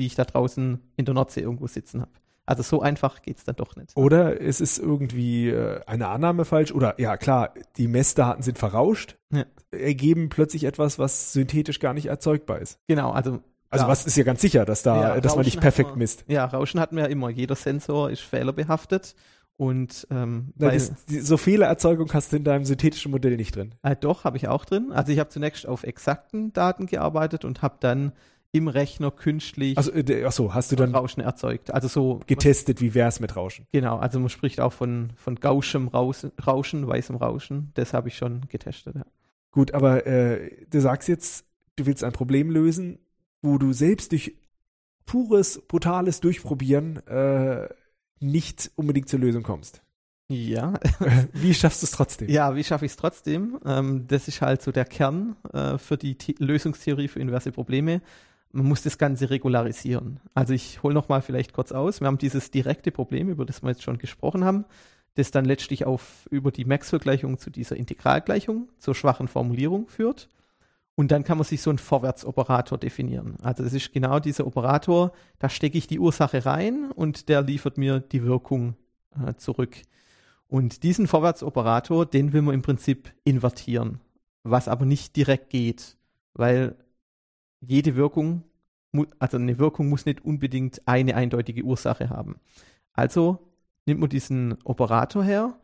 die ich da draußen in der Nordsee irgendwo sitzen habe. Also so einfach geht es dann doch nicht. Oder es ist irgendwie äh, eine Annahme falsch. Oder ja, klar, die Messdaten sind verrauscht, ja. ergeben plötzlich etwas, was synthetisch gar nicht erzeugbar ist. Genau, also. Also was ist ja ganz sicher, dass da, ja, dass man nicht perfekt man, misst. Ja, Rauschen hatten wir ja immer. Jeder Sensor ist fehlerbehaftet. Und ähm, Nein, das, die, so viele Erzeugung hast du in deinem synthetischen Modell nicht drin. Äh, doch, habe ich auch drin. Also ich habe zunächst auf exakten Daten gearbeitet und habe dann im Rechner künstlich also, äh, achso, hast du dann Rauschen erzeugt. Also so getestet, wie wär's mit Rauschen? Genau, also man spricht auch von, von gauschem Rauschen, Rauschen, weißem Rauschen. Das habe ich schon getestet, ja. Gut, aber äh, du sagst jetzt, du willst ein Problem lösen, wo du selbst durch pures, brutales Durchprobieren äh, nicht unbedingt zur Lösung kommst. Ja. wie schaffst du es trotzdem? Ja, wie schaffe ich es trotzdem? Ähm, das ist halt so der Kern äh, für die The Lösungstheorie für inverse Probleme. Man muss das Ganze regularisieren. Also ich hole nochmal vielleicht kurz aus. Wir haben dieses direkte Problem, über das wir jetzt schon gesprochen haben, das dann letztlich auf über die Maxwell-Gleichung zu dieser Integralgleichung, zur schwachen Formulierung führt. Und dann kann man sich so einen Vorwärtsoperator definieren. Also das ist genau dieser Operator, da stecke ich die Ursache rein und der liefert mir die Wirkung äh, zurück. Und diesen Vorwärtsoperator, den will man im Prinzip invertieren, was aber nicht direkt geht, weil jede Wirkung, also eine Wirkung muss nicht unbedingt eine eindeutige Ursache haben. Also nimmt man diesen Operator her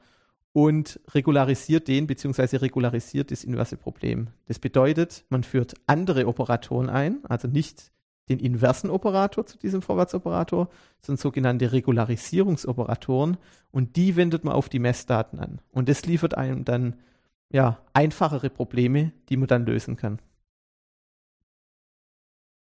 und regularisiert den, beziehungsweise regularisiert das inverse Problem. Das bedeutet, man führt andere Operatoren ein, also nicht den inversen Operator zu diesem Vorwärtsoperator, sondern sogenannte Regularisierungsoperatoren und die wendet man auf die Messdaten an. Und das liefert einem dann ja einfachere Probleme, die man dann lösen kann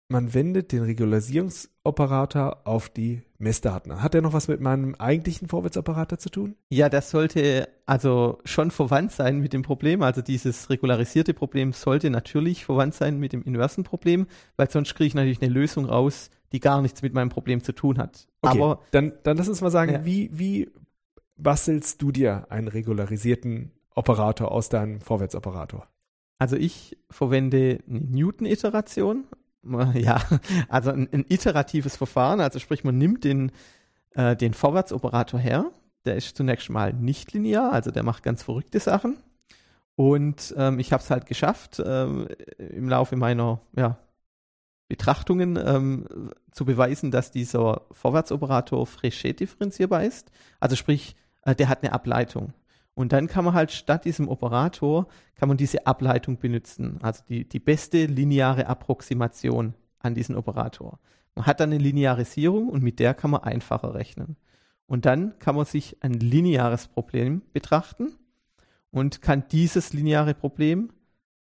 man wendet den Regularisierungsoperator auf die Messdaten an. Hat der noch was mit meinem eigentlichen Vorwärtsoperator zu tun? Ja, das sollte also schon verwandt sein mit dem Problem. Also dieses regularisierte Problem sollte natürlich verwandt sein mit dem inversen Problem, weil sonst kriege ich natürlich eine Lösung raus, die gar nichts mit meinem Problem zu tun hat. Okay, Aber dann, dann lass uns mal sagen, ja. wie, wie bastelst du dir einen regularisierten Operator aus deinem Vorwärtsoperator? Also ich verwende eine Newton-Iteration, ja, also ein, ein, iteratives Verfahren, also sprich, man nimmt den, äh, den Vorwärtsoperator her, der ist zunächst mal nicht linear, also der macht ganz verrückte Sachen. Und ähm, ich habe es halt geschafft, ähm, im Laufe meiner ja, Betrachtungen ähm, zu beweisen, dass dieser Vorwärtsoperator Fréchet differenzierbar ist. Also sprich, äh, der hat eine Ableitung. Und dann kann man halt statt diesem Operator, kann man diese Ableitung benutzen. Also die, die beste lineare Approximation an diesen Operator. Man hat dann eine Linearisierung und mit der kann man einfacher rechnen. Und dann kann man sich ein lineares Problem betrachten und kann dieses lineare Problem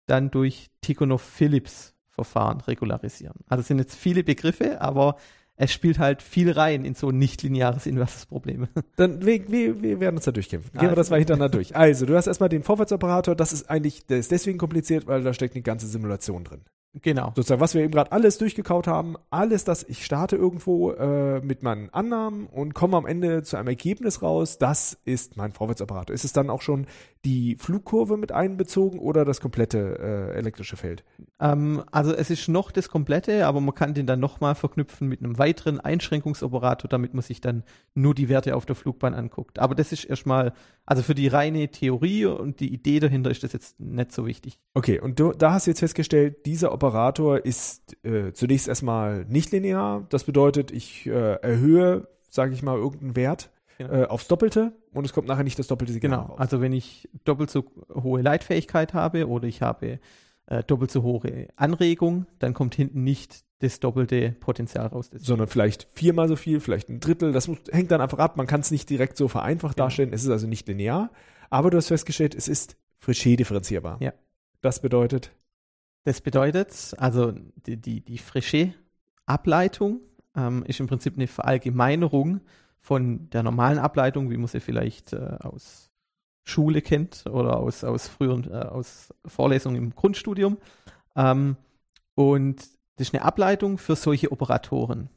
dann durch Tikhonov-Phillips-Verfahren regularisieren. Also es sind jetzt viele Begriffe, aber es spielt halt viel rein in so ein nicht-lineares inverses Problem. Dann, wir, wir, wir werden uns da durchkämpfen. Gehen also. wir das mal hintereinander durch. Also, du hast erstmal den Vorwärtsoperator, das ist eigentlich, der ist deswegen kompliziert, weil da steckt eine ganze Simulation drin. Genau. Sozusagen, was wir eben gerade alles durchgekaut haben, alles das, ich starte irgendwo äh, mit meinen Annahmen und komme am Ende zu einem Ergebnis raus, das ist mein Vorwärtsoperator. Ist es dann auch schon die Flugkurve mit einbezogen oder das komplette äh, elektrische Feld? Ähm, also es ist noch das komplette, aber man kann den dann nochmal verknüpfen mit einem weiteren Einschränkungsoperator, damit man sich dann nur die Werte auf der Flugbahn anguckt. Aber das ist erstmal, also für die reine Theorie und die Idee dahinter ist das jetzt nicht so wichtig. Okay, und du, da hast du jetzt festgestellt, dieser Operator ist äh, zunächst erstmal nicht linear. Das bedeutet, ich äh, erhöhe, sage ich mal, irgendeinen Wert genau. äh, aufs Doppelte und es kommt nachher nicht das doppelte Signal genau. raus. Also wenn ich doppelt so hohe Leitfähigkeit habe oder ich habe äh, doppelt so hohe Anregung, dann kommt hinten nicht das doppelte Potenzial raus. Sondern vielleicht viermal so viel, vielleicht ein Drittel. Das muss, hängt dann einfach ab. Man kann es nicht direkt so vereinfacht genau. darstellen. Es ist also nicht linear. Aber du hast festgestellt, es ist Frichet differenzierbar. Ja. Das bedeutet? Das bedeutet, also die, die, die Frichet-Ableitung ähm, ist im Prinzip eine Verallgemeinerung von der normalen Ableitung, wie man sie vielleicht äh, aus Schule kennt oder aus, aus früheren, äh, aus Vorlesungen im Grundstudium. Ähm, und das ist eine Ableitung für solche Operatoren.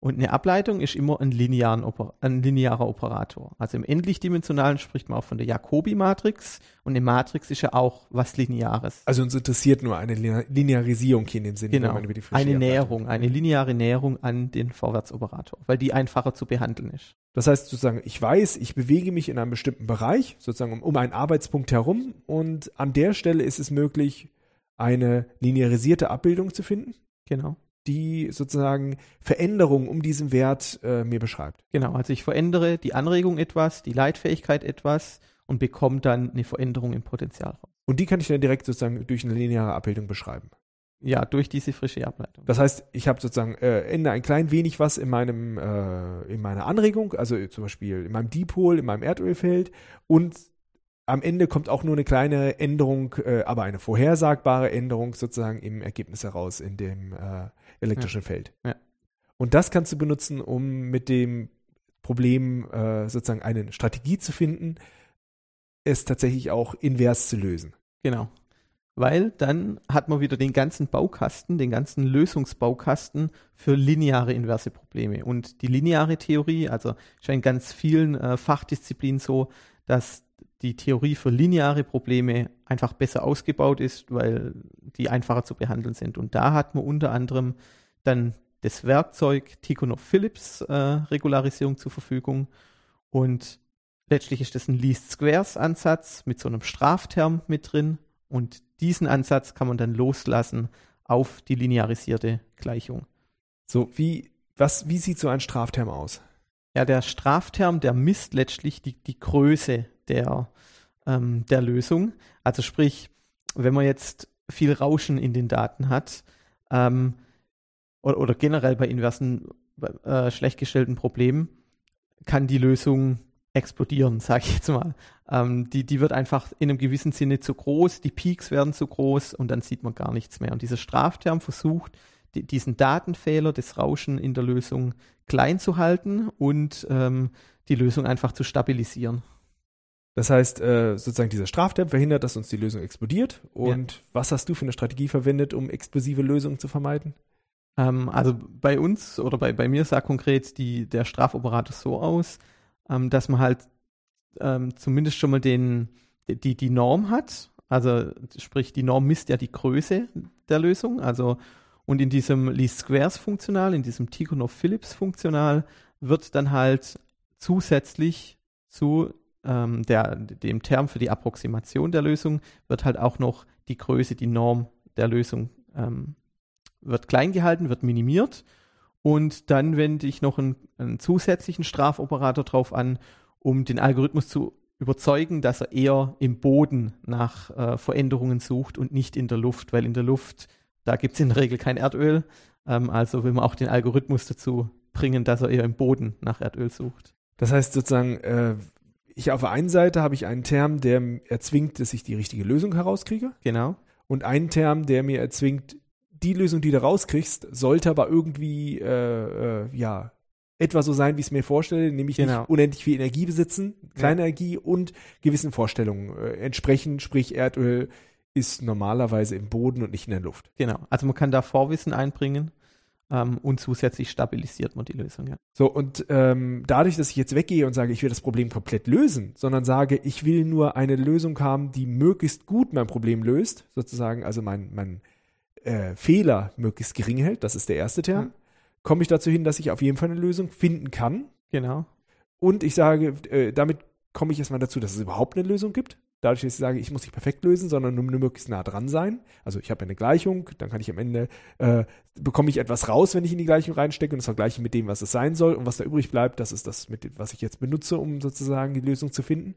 Und eine Ableitung ist immer ein, linearen Oper ein linearer Operator. Also im endlichdimensionalen spricht man auch von der Jacobi-Matrix und eine Matrix ist ja auch was Lineares. Also uns interessiert nur eine Linearisierung hier in dem Sinne, genau. wenn man über die Eine Näherung, eine lineare Näherung an den Vorwärtsoperator, weil die einfacher zu behandeln ist. Das heißt sozusagen, ich weiß, ich bewege mich in einem bestimmten Bereich, sozusagen um, um einen Arbeitspunkt herum und an der Stelle ist es möglich, eine linearisierte Abbildung zu finden. Genau die sozusagen Veränderung um diesen Wert äh, mir beschreibt. Genau, also ich verändere die Anregung etwas, die Leitfähigkeit etwas und bekomme dann eine Veränderung im Potenzial. Und die kann ich dann direkt sozusagen durch eine lineare Abbildung beschreiben. Ja, durch diese frische Ableitung. Das heißt, ich habe sozusagen äh, ändere ein klein wenig was in meinem äh, in meiner Anregung, also zum Beispiel in meinem Dipol, in meinem Erdölfeld und am Ende kommt auch nur eine kleine Änderung, äh, aber eine vorhersagbare Änderung sozusagen im Ergebnis heraus in dem äh, elektrischen ja. Feld. Ja. Und das kannst du benutzen, um mit dem Problem äh, sozusagen eine Strategie zu finden, es tatsächlich auch invers zu lösen. Genau. Weil dann hat man wieder den ganzen Baukasten, den ganzen Lösungsbaukasten für lineare inverse Probleme. Und die lineare Theorie, also scheint ganz vielen äh, Fachdisziplinen so, dass die Theorie für lineare Probleme einfach besser ausgebaut ist, weil die einfacher zu behandeln sind. Und da hat man unter anderem dann das Werkzeug Tikhonov-Phillips äh, Regularisierung zur Verfügung. Und letztlich ist das ein Least Squares Ansatz mit so einem Strafterm mit drin. Und diesen Ansatz kann man dann loslassen auf die linearisierte Gleichung. So, wie, was, wie sieht so ein Strafterm aus? Ja, der Strafterm, der misst letztlich die, die Größe der, ähm, der Lösung. Also sprich, wenn man jetzt viel Rauschen in den Daten hat ähm, oder, oder, generell bei inversen äh, schlecht gestellten Problemen, kann die Lösung explodieren, sage ich jetzt mal. Ähm, die, die wird einfach in einem gewissen Sinne zu groß, die Peaks werden zu groß und dann sieht man gar nichts mehr. Und dieser Strafterm versucht, die, diesen Datenfehler, das Rauschen in der Lösung klein zu halten und ähm, die Lösung einfach zu stabilisieren. Das heißt, äh, sozusagen dieser Strafterm verhindert, dass uns die Lösung explodiert. Und ja. was hast du für eine Strategie verwendet, um explosive Lösungen zu vermeiden? Ähm, also bei uns oder bei, bei mir sah konkret die, der Strafoperator so aus, ähm, dass man halt ähm, zumindest schon mal den, die, die Norm hat. Also sprich, die Norm misst ja die Größe der Lösung. Also und in diesem Least Squares Funktional, in diesem Tikhonov-Phillips Funktional wird dann halt zusätzlich zu ähm, der, dem Term für die Approximation der Lösung wird halt auch noch die Größe, die Norm der Lösung ähm, wird klein gehalten, wird minimiert. Und dann wende ich noch einen, einen zusätzlichen Strafoperator drauf an, um den Algorithmus zu überzeugen, dass er eher im Boden nach äh, Veränderungen sucht und nicht in der Luft, weil in der Luft, da gibt es in der Regel kein Erdöl. Ähm, also will man auch den Algorithmus dazu bringen, dass er eher im Boden nach Erdöl sucht. Das heißt sozusagen, äh, ich auf der einen Seite habe ich einen Term, der erzwingt, dass ich die richtige Lösung herauskriege. Genau. Und einen Term, der mir erzwingt, die Lösung, die du rauskriegst, sollte aber irgendwie, äh, äh, ja, etwa so sein, wie ich es mir vorstelle, nämlich genau. nicht unendlich viel Energie besitzen, kleine ja. Energie und gewissen Vorstellungen äh, entsprechen, sprich Erdöl ist normalerweise im Boden und nicht in der Luft. Genau, also man kann da Vorwissen einbringen ähm, und zusätzlich stabilisiert man die Lösung. Ja. So, und ähm, dadurch, dass ich jetzt weggehe und sage, ich will das Problem komplett lösen, sondern sage, ich will nur eine Lösung haben, die möglichst gut mein Problem löst, sozusagen, also mein, mein äh, Fehler möglichst gering hält, das ist der erste Term, mhm. komme ich dazu hin, dass ich auf jeden Fall eine Lösung finden kann. Genau. Und ich sage, äh, damit komme ich erstmal dazu, dass es überhaupt eine Lösung gibt dadurch, dass ich sage, ich muss nicht perfekt lösen, sondern nur, nur möglichst nah dran sein. Also ich habe eine Gleichung, dann kann ich am Ende, äh, bekomme ich etwas raus, wenn ich in die Gleichung reinstecke und das vergleiche mit dem, was es sein soll. Und was da übrig bleibt, das ist das, mit, was ich jetzt benutze, um sozusagen die Lösung zu finden.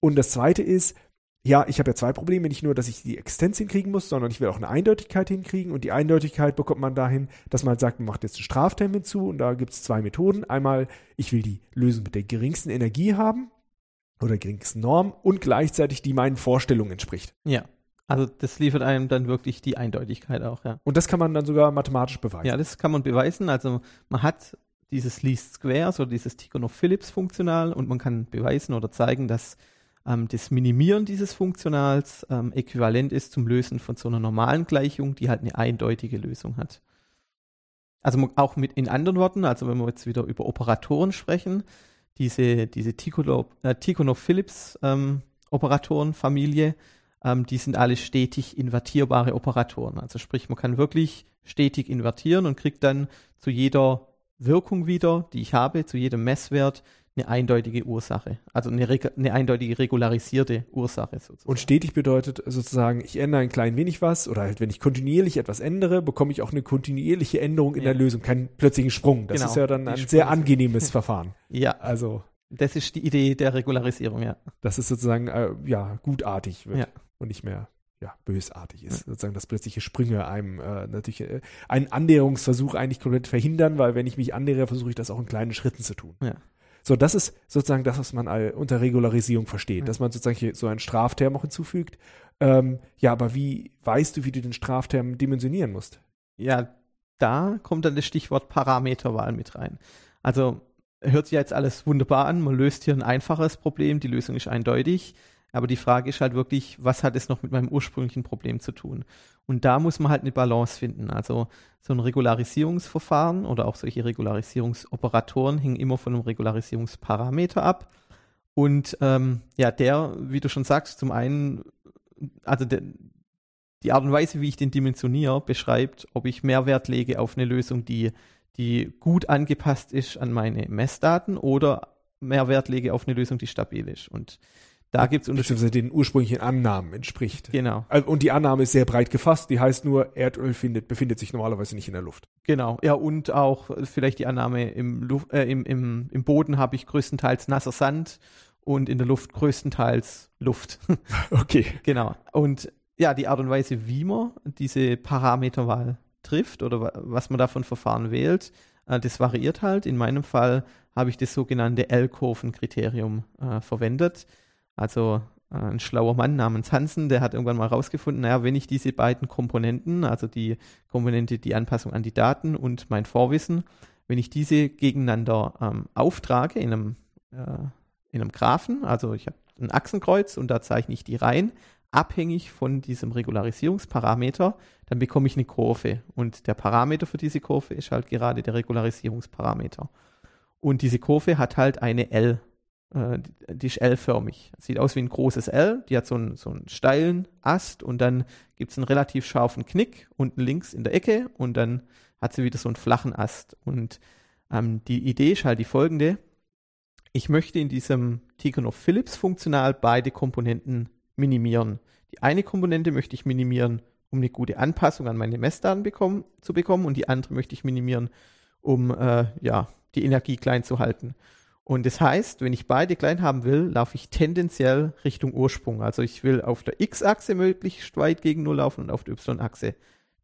Und das zweite ist, ja, ich habe ja zwei Probleme, nicht nur, dass ich die Existenz hinkriegen muss, sondern ich will auch eine Eindeutigkeit hinkriegen. Und die Eindeutigkeit bekommt man dahin, dass man halt sagt, man macht jetzt einen Strafterm hinzu und da gibt es zwei Methoden. Einmal, ich will die Lösung mit der geringsten Energie haben oder geringsten Norm und gleichzeitig die meinen Vorstellungen entspricht. Ja. Also das liefert einem dann wirklich die Eindeutigkeit auch, ja. Und das kann man dann sogar mathematisch beweisen. Ja, das kann man beweisen. Also man hat dieses Least Squares oder dieses Tikhonov-Phillips Funktional und man kann beweisen oder zeigen, dass ähm, das Minimieren dieses Funktionals ähm, äquivalent ist zum Lösen von so einer normalen Gleichung, die halt eine eindeutige Lösung hat. Also auch mit in anderen Worten, also wenn wir jetzt wieder über Operatoren sprechen, diese, diese Tikhonov-Phillips-Operatorenfamilie, äh, ähm, die sind alle stetig invertierbare Operatoren. Also sprich, man kann wirklich stetig invertieren und kriegt dann zu jeder Wirkung wieder, die ich habe, zu jedem Messwert, eine eindeutige Ursache, also eine, eine eindeutige regularisierte Ursache sozusagen. Und stetig bedeutet sozusagen, ich ändere ein klein wenig was oder halt, wenn ich kontinuierlich etwas ändere, bekomme ich auch eine kontinuierliche Änderung in ja. der Lösung, keinen plötzlichen Sprung. Das genau, ist ja dann ein sehr angenehmes Verfahren. Ja. Also. Das ist die Idee der Regularisierung, ja. Das ist sozusagen, äh, ja, gutartig wird ja. und nicht mehr ja, bösartig ist. Ja. Sozusagen, dass plötzliche Sprünge einem äh, natürlich äh, einen Annäherungsversuch eigentlich komplett verhindern, weil wenn ich mich annähere, versuche ich das auch in kleinen Schritten zu tun. Ja. So, das ist sozusagen das, was man unter Regularisierung versteht, mhm. dass man sozusagen hier so einen Strafterm auch hinzufügt. Ähm, ja, aber wie weißt du, wie du den Strafterm dimensionieren musst? Ja, da kommt dann das Stichwort Parameterwahl mit rein. Also hört sich jetzt alles wunderbar an. Man löst hier ein einfaches Problem, die Lösung ist eindeutig. Aber die Frage ist halt wirklich, was hat es noch mit meinem ursprünglichen Problem zu tun? Und da muss man halt eine Balance finden. Also so ein Regularisierungsverfahren oder auch solche Regularisierungsoperatoren hängen immer von einem Regularisierungsparameter ab. Und ähm, ja, der, wie du schon sagst, zum einen, also der, die Art und Weise, wie ich den dimensioniere, beschreibt, ob ich Mehrwert lege auf eine Lösung, die, die gut angepasst ist an meine Messdaten oder Mehrwert lege auf eine Lösung, die stabil ist. Und da gibt es Unterschiede. den ursprünglichen Annahmen entspricht. Genau. Und die Annahme ist sehr breit gefasst, die heißt nur, Erdöl findet, befindet sich normalerweise nicht in der Luft. Genau, ja, und auch vielleicht die Annahme, im, Luft, äh, im, im, im Boden habe ich größtenteils nasser Sand und in der Luft größtenteils Luft. okay. Genau. Und ja, die Art und Weise, wie man diese Parameterwahl trifft oder was man davon Verfahren wählt, äh, das variiert halt. In meinem Fall habe ich das sogenannte L-Kurven-Kriterium äh, verwendet. Also äh, ein schlauer Mann namens Hansen, der hat irgendwann mal herausgefunden, naja, wenn ich diese beiden Komponenten, also die Komponente, die Anpassung an die Daten und mein Vorwissen, wenn ich diese gegeneinander ähm, auftrage in einem, äh, in einem Graphen, also ich habe ein Achsenkreuz und da zeichne ich die rein, abhängig von diesem Regularisierungsparameter, dann bekomme ich eine Kurve. Und der Parameter für diese Kurve ist halt gerade der Regularisierungsparameter. Und diese Kurve hat halt eine L äh, die ist L-förmig. Sieht aus wie ein großes L. Die hat so einen, so einen steilen Ast und dann gibt es einen relativ scharfen Knick unten links in der Ecke und dann hat sie wieder so einen flachen Ast. Und ähm, die Idee ist halt die folgende. Ich möchte in diesem Tikhonov-Phillips funktional beide Komponenten minimieren. Die eine Komponente möchte ich minimieren, um eine gute Anpassung an meine Messdaten bekommen, zu bekommen und die andere möchte ich minimieren, um äh, ja, die Energie klein zu halten. Und das heißt, wenn ich beide klein haben will, laufe ich tendenziell Richtung Ursprung. Also ich will auf der X-Achse möglichst weit gegen Null laufen und auf der Y-Achse.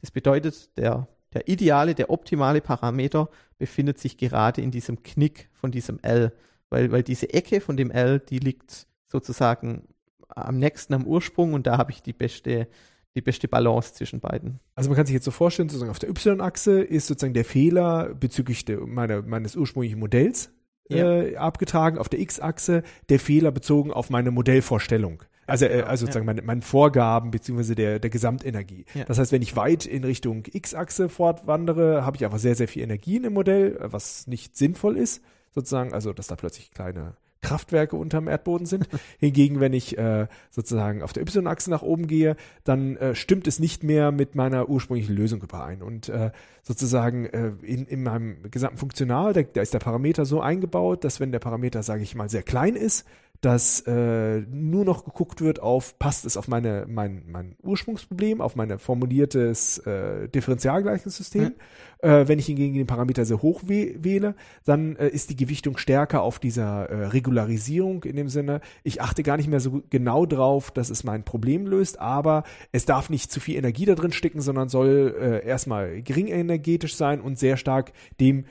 Das bedeutet, der, der ideale, der optimale Parameter befindet sich gerade in diesem Knick von diesem L. Weil, weil diese Ecke von dem L, die liegt sozusagen am nächsten am Ursprung und da habe ich die beste, die beste Balance zwischen beiden. Also man kann sich jetzt so vorstellen, sozusagen auf der Y-Achse ist sozusagen der Fehler bezüglich der, meine, meines ursprünglichen Modells ja. äh, abgetragen, auf der X-Achse der Fehler bezogen auf meine Modellvorstellung. Also, äh, also sozusagen ja. meine, meine Vorgaben beziehungsweise der, der Gesamtenergie. Ja. Das heißt, wenn ich weit in Richtung X-Achse fortwandere, habe ich einfach sehr, sehr viel Energie in dem Modell, was nicht sinnvoll ist, sozusagen, also dass da plötzlich kleine Kraftwerke unterm Erdboden sind. Hingegen, wenn ich äh, sozusagen auf der Y-Achse nach oben gehe, dann äh, stimmt es nicht mehr mit meiner ursprünglichen Lösung überein. Und äh, sozusagen äh, in, in meinem gesamten Funktional, da, da ist der Parameter so eingebaut, dass wenn der Parameter, sage ich mal, sehr klein ist, dass äh, nur noch geguckt wird auf, passt es auf meine, mein, mein Ursprungsproblem, auf mein formuliertes äh, Differentialgleichungssystem. Mhm. Äh, wenn ich hingegen den Parameter sehr hoch wähle, dann äh, ist die Gewichtung stärker auf dieser äh, Regularisierung in dem Sinne, ich achte gar nicht mehr so genau drauf, dass es mein Problem löst, aber es darf nicht zu viel Energie da drin stecken, sondern soll äh, erstmal gering energetisch sein und sehr stark dem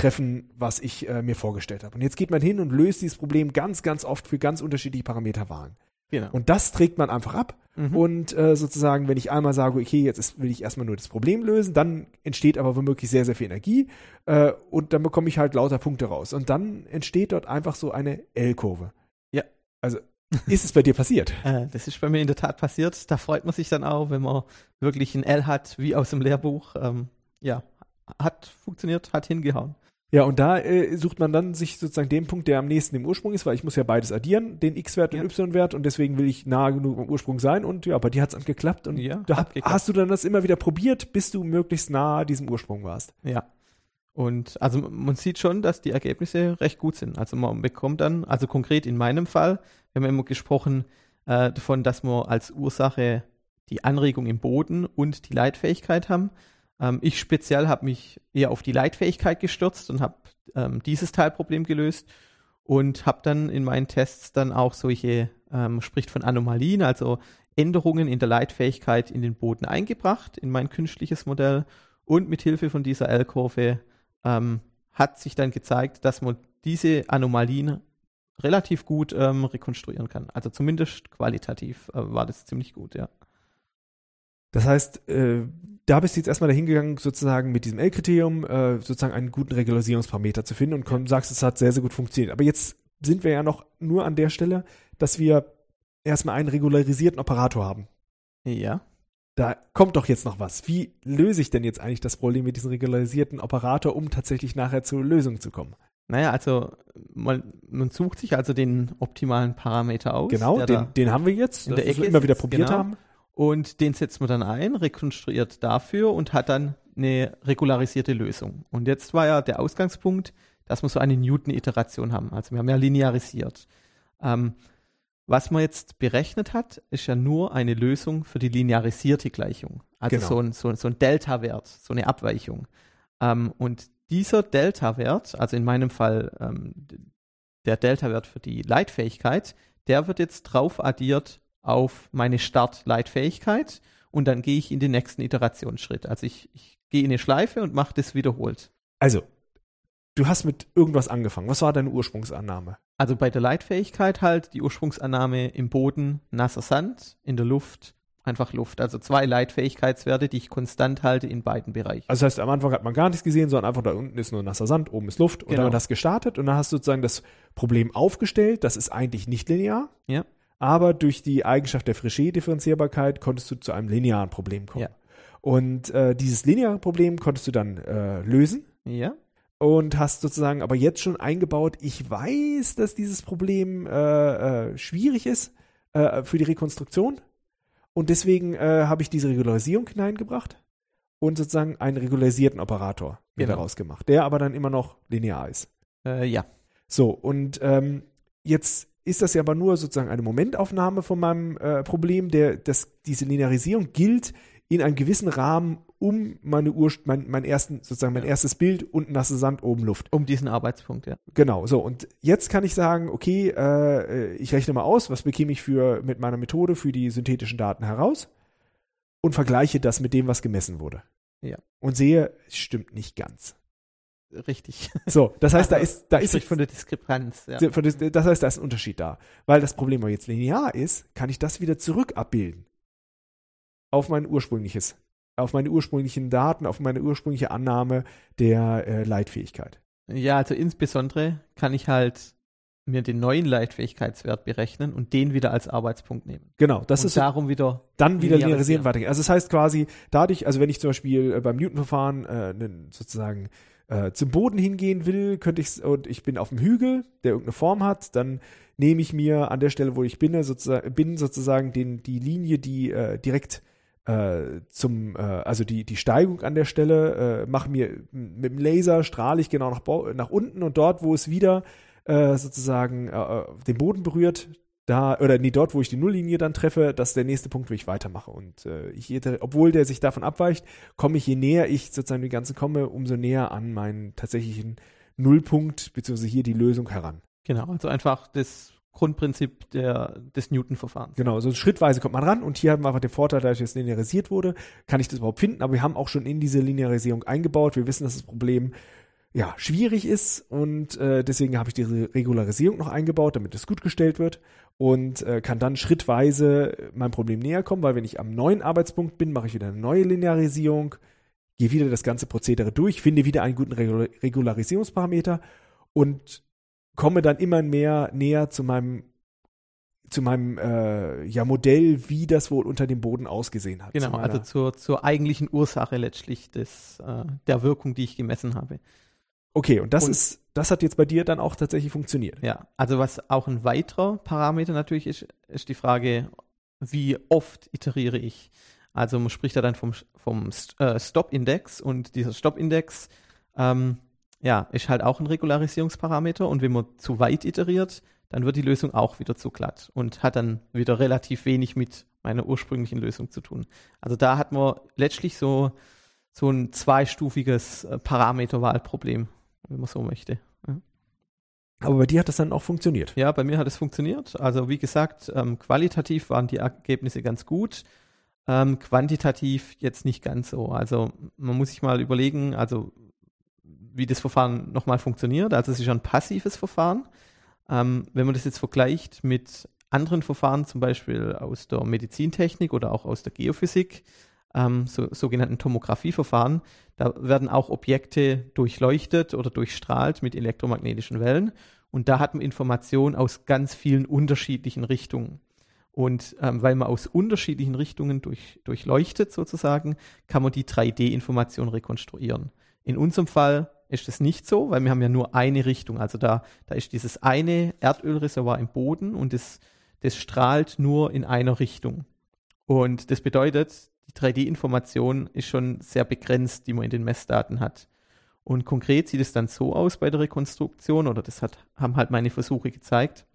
treffen, was ich äh, mir vorgestellt habe. Und jetzt geht man hin und löst dieses Problem ganz, ganz oft für ganz unterschiedliche Parameterwahlen. Genau. Und das trägt man einfach ab. Mhm. Und äh, sozusagen, wenn ich einmal sage, okay, jetzt ist, will ich erstmal nur das Problem lösen, dann entsteht aber womöglich sehr, sehr viel Energie äh, und dann bekomme ich halt lauter Punkte raus. Und dann entsteht dort einfach so eine L-Kurve. Ja. Also ist es bei dir passiert? Äh, das ist bei mir in der Tat passiert. Da freut man sich dann auch, wenn man wirklich ein L hat, wie aus dem Lehrbuch. Ähm, ja, hat funktioniert, hat hingehauen. Ja, und da äh, sucht man dann sich sozusagen den Punkt, der am nächsten dem Ursprung ist, weil ich muss ja beides addieren, den x-Wert und y-Wert und deswegen will ich nah genug am Ursprung sein und ja, bei dir hat's geklappt und ja, da hat, hast du dann das immer wieder probiert, bis du möglichst nah diesem Ursprung warst. Ja. Und also man sieht schon, dass die Ergebnisse recht gut sind. Also man bekommt dann, also konkret in meinem Fall, wir haben immer gesprochen äh, davon, dass wir als Ursache die Anregung im Boden und die Leitfähigkeit haben. Ähm, ich speziell habe mich eher auf die Leitfähigkeit gestürzt und habe ähm, dieses Teilproblem gelöst und habe dann in meinen Tests dann auch solche, ähm, spricht von Anomalien, also Änderungen in der Leitfähigkeit in den Boden eingebracht in mein künstliches Modell und mit Hilfe von dieser L-Kurve ähm, hat sich dann gezeigt, dass man diese Anomalien relativ gut ähm, rekonstruieren kann. Also zumindest qualitativ äh, war das ziemlich gut, ja. Das heißt, äh, da bist du jetzt erstmal dahingegangen, sozusagen mit diesem L-Kriterium äh, sozusagen einen guten Regularisierungsparameter zu finden und komm, sagst, es hat sehr, sehr gut funktioniert. Aber jetzt sind wir ja noch nur an der Stelle, dass wir erstmal einen regularisierten Operator haben. Ja. Da kommt doch jetzt noch was. Wie löse ich denn jetzt eigentlich das Problem mit diesem regularisierten Operator, um tatsächlich nachher zur Lösung zu kommen? Naja, also man, man sucht sich also den optimalen Parameter aus. Genau, den, den haben wir jetzt, Ecke wir immer wieder probiert genau. haben. Und den setzt man dann ein, rekonstruiert dafür und hat dann eine regularisierte Lösung. Und jetzt war ja der Ausgangspunkt, dass wir so eine Newton-Iteration haben. Also wir haben ja linearisiert. Ähm, was man jetzt berechnet hat, ist ja nur eine Lösung für die linearisierte Gleichung. Also Genau. so ein, so, so ein Delta-Wert, so eine Abweichung. Ähm, und dieser Delta-Wert, also in meinem Fall ähm, der Delta-Wert für die Leitfähigkeit, der wird jetzt drauf addiert auf meine Start-Leitfähigkeit und dann gehe ich in den nächsten Iterationsschritt. Also ich, ich gehe in eine Schleife und mache das wiederholt. Also, du hast mit irgendwas angefangen. Was war deine Ursprungsannahme? Also bei der Leitfähigkeit halt die Ursprungsannahme im Boden nasser Sand, in der Luft einfach Luft. Also zwei Leitfähigkeitswerte, die ich konstant halte in beiden Bereichen. Also das heißt, am Anfang hat man gar nichts gesehen, sondern einfach da unten ist nur nasser Sand, oben ist Luft und Genau. dann hat man das gestartet und dann hast du sozusagen das Problem aufgestellt, das ist eigentlich nicht linear, Ja. Aber durch die Eigenschaft der Frichet-Differenzierbarkeit konntest du zu einem linearen Problem kommen. Ja. Und äh, dieses lineare Problem konntest du dann äh, lösen Ja, und hast sozusagen aber jetzt schon eingebaut, ich weiß, dass dieses Problem äh, äh, schwierig ist äh, für die Rekonstruktion und deswegen äh, habe ich diese Regularisierung hineingebracht und sozusagen einen regularisierten Operator Genau. daraus gemacht, der aber dann immer noch linear ist. ja. So, und ähm, jetzt ist das ja aber nur sozusagen eine Momentaufnahme von meinem äh, Problem, der, dass diese Linearisierung gilt in einem gewissen Rahmen um meine Ur mein, mein ersten, sozusagen mein Ja. erstes Bild und nasse Sand oben Luft. Um diesen Arbeitspunkt, ja. Genau, so. Und jetzt kann ich sagen, okay, äh, ich rechne mal aus, was bekäme ich für mit meiner Methode für die synthetischen Daten heraus und vergleiche das mit dem, was gemessen wurde. Ja. Und sehe, es stimmt nicht ganz. Richtig. So, das heißt, da ist, da ist Sprich von der Diskrepanz, ja. Das heißt, da ist ein Unterschied da. Weil das Problem aber jetzt linear ist, kann ich das wieder zurück abbilden. Auf mein ursprüngliches, auf meine ursprünglichen Daten, auf meine ursprüngliche Annahme der äh, Leitfähigkeit. Ja, also insbesondere kann ich halt mir den neuen Leitfähigkeitswert berechnen und den wieder als Arbeitspunkt nehmen. Genau, das und ist darum wieder, dann wieder linearisieren. weitergehen. Also das heißt quasi, dadurch, also wenn ich zum Beispiel äh, beim Newton-Verfahren äh, sozusagen äh, zum Boden hingehen will, könnte ich und ich bin auf dem Hügel, der irgendeine Form hat, dann nehme ich mir an der Stelle, wo ich bin, sozusagen, bin sozusagen den, die Linie, die äh, direkt äh, zum, äh, also die, die Steigung an der Stelle, äh, mache mir mit dem Laser, strahle ich genau nach, nach unten und dort, wo es wieder sozusagen den Boden berührt, da, oder nee, dort, wo ich die Nulllinie dann treffe, das ist der nächste Punkt, wo ich weitermache. Und äh, ich, obwohl der sich davon abweicht, komme ich, je näher ich sozusagen dem Ganzen komme, umso näher an meinen tatsächlichen Nullpunkt, beziehungsweise hier die Lösung heran. genau, also einfach das Grundprinzip der, des Newton-Verfahrens. Genau, so schrittweise kommt man ran und hier haben wir einfach den Vorteil, dass jetzt linearisiert wurde, kann ich das überhaupt finden, aber wir haben auch schon in diese Linearisierung eingebaut. Wir wissen, dass das Problem ja schwierig ist und äh, deswegen habe ich diese Regularisierung noch eingebaut, damit es gut gestellt wird und äh, kann dann schrittweise meinem Problem näher kommen, weil wenn ich am neuen Arbeitspunkt bin, mache ich wieder eine neue Linearisierung, gehe wieder das ganze Prozedere durch, finde wieder einen guten Regula Regularisierungsparameter und komme dann immer mehr näher zu meinem zu meinem äh, ja, Modell, wie das wohl unter dem Boden ausgesehen hat. Genau, Zu also zur, zur eigentlichen Ursache letztlich des, äh, der Wirkung, die ich gemessen habe. Okay, und das und- ist, das hat jetzt bei dir dann auch tatsächlich funktioniert. Ja, also was auch ein weiterer Parameter natürlich ist, ist die Frage, wie oft iteriere ich. Also man spricht ja dann vom, vom äh, Stop-Index und dieser Stop-Index ähm, ja, ist halt auch ein Regularisierungsparameter und wenn man zu weit iteriert, dann wird die Lösung auch wieder zu glatt und hat dann wieder relativ wenig mit meiner ursprünglichen Lösung zu tun. Also da hat man letztlich so, so ein zweistufiges äh, Parameterwahlproblem, wenn man so möchte. Aber bei dir hat das dann auch funktioniert. Ja, bei mir hat es funktioniert. Also wie gesagt, ähm, qualitativ waren die Ergebnisse ganz gut. Ähm, quantitativ jetzt nicht ganz so. Also man muss sich mal überlegen, also wie das Verfahren nochmal funktioniert. Also es ist ein passives Verfahren. Ähm, wenn man das jetzt vergleicht mit anderen Verfahren, zum Beispiel aus der Medizintechnik oder auch aus der Geophysik, ähm, so, sogenannten Tomographieverfahren. Da werden auch Objekte durchleuchtet oder durchstrahlt mit elektromagnetischen Wellen. Und da hat man Informationen aus ganz vielen unterschiedlichen Richtungen. Und ähm, weil man aus unterschiedlichen Richtungen durch, durchleuchtet sozusagen, kann man die 3D-Information rekonstruieren. In unserem Fall ist es nicht so, weil wir haben ja nur eine Richtung. Also da, da ist dieses eine Erdölreservoir im Boden und das, das strahlt nur in einer Richtung. Und das bedeutet, die 3D-Information ist schon sehr begrenzt, die man in den Messdaten hat. Und konkret sieht es dann so aus bei der Rekonstruktion, oder das hat, haben halt meine Versuche gezeigt,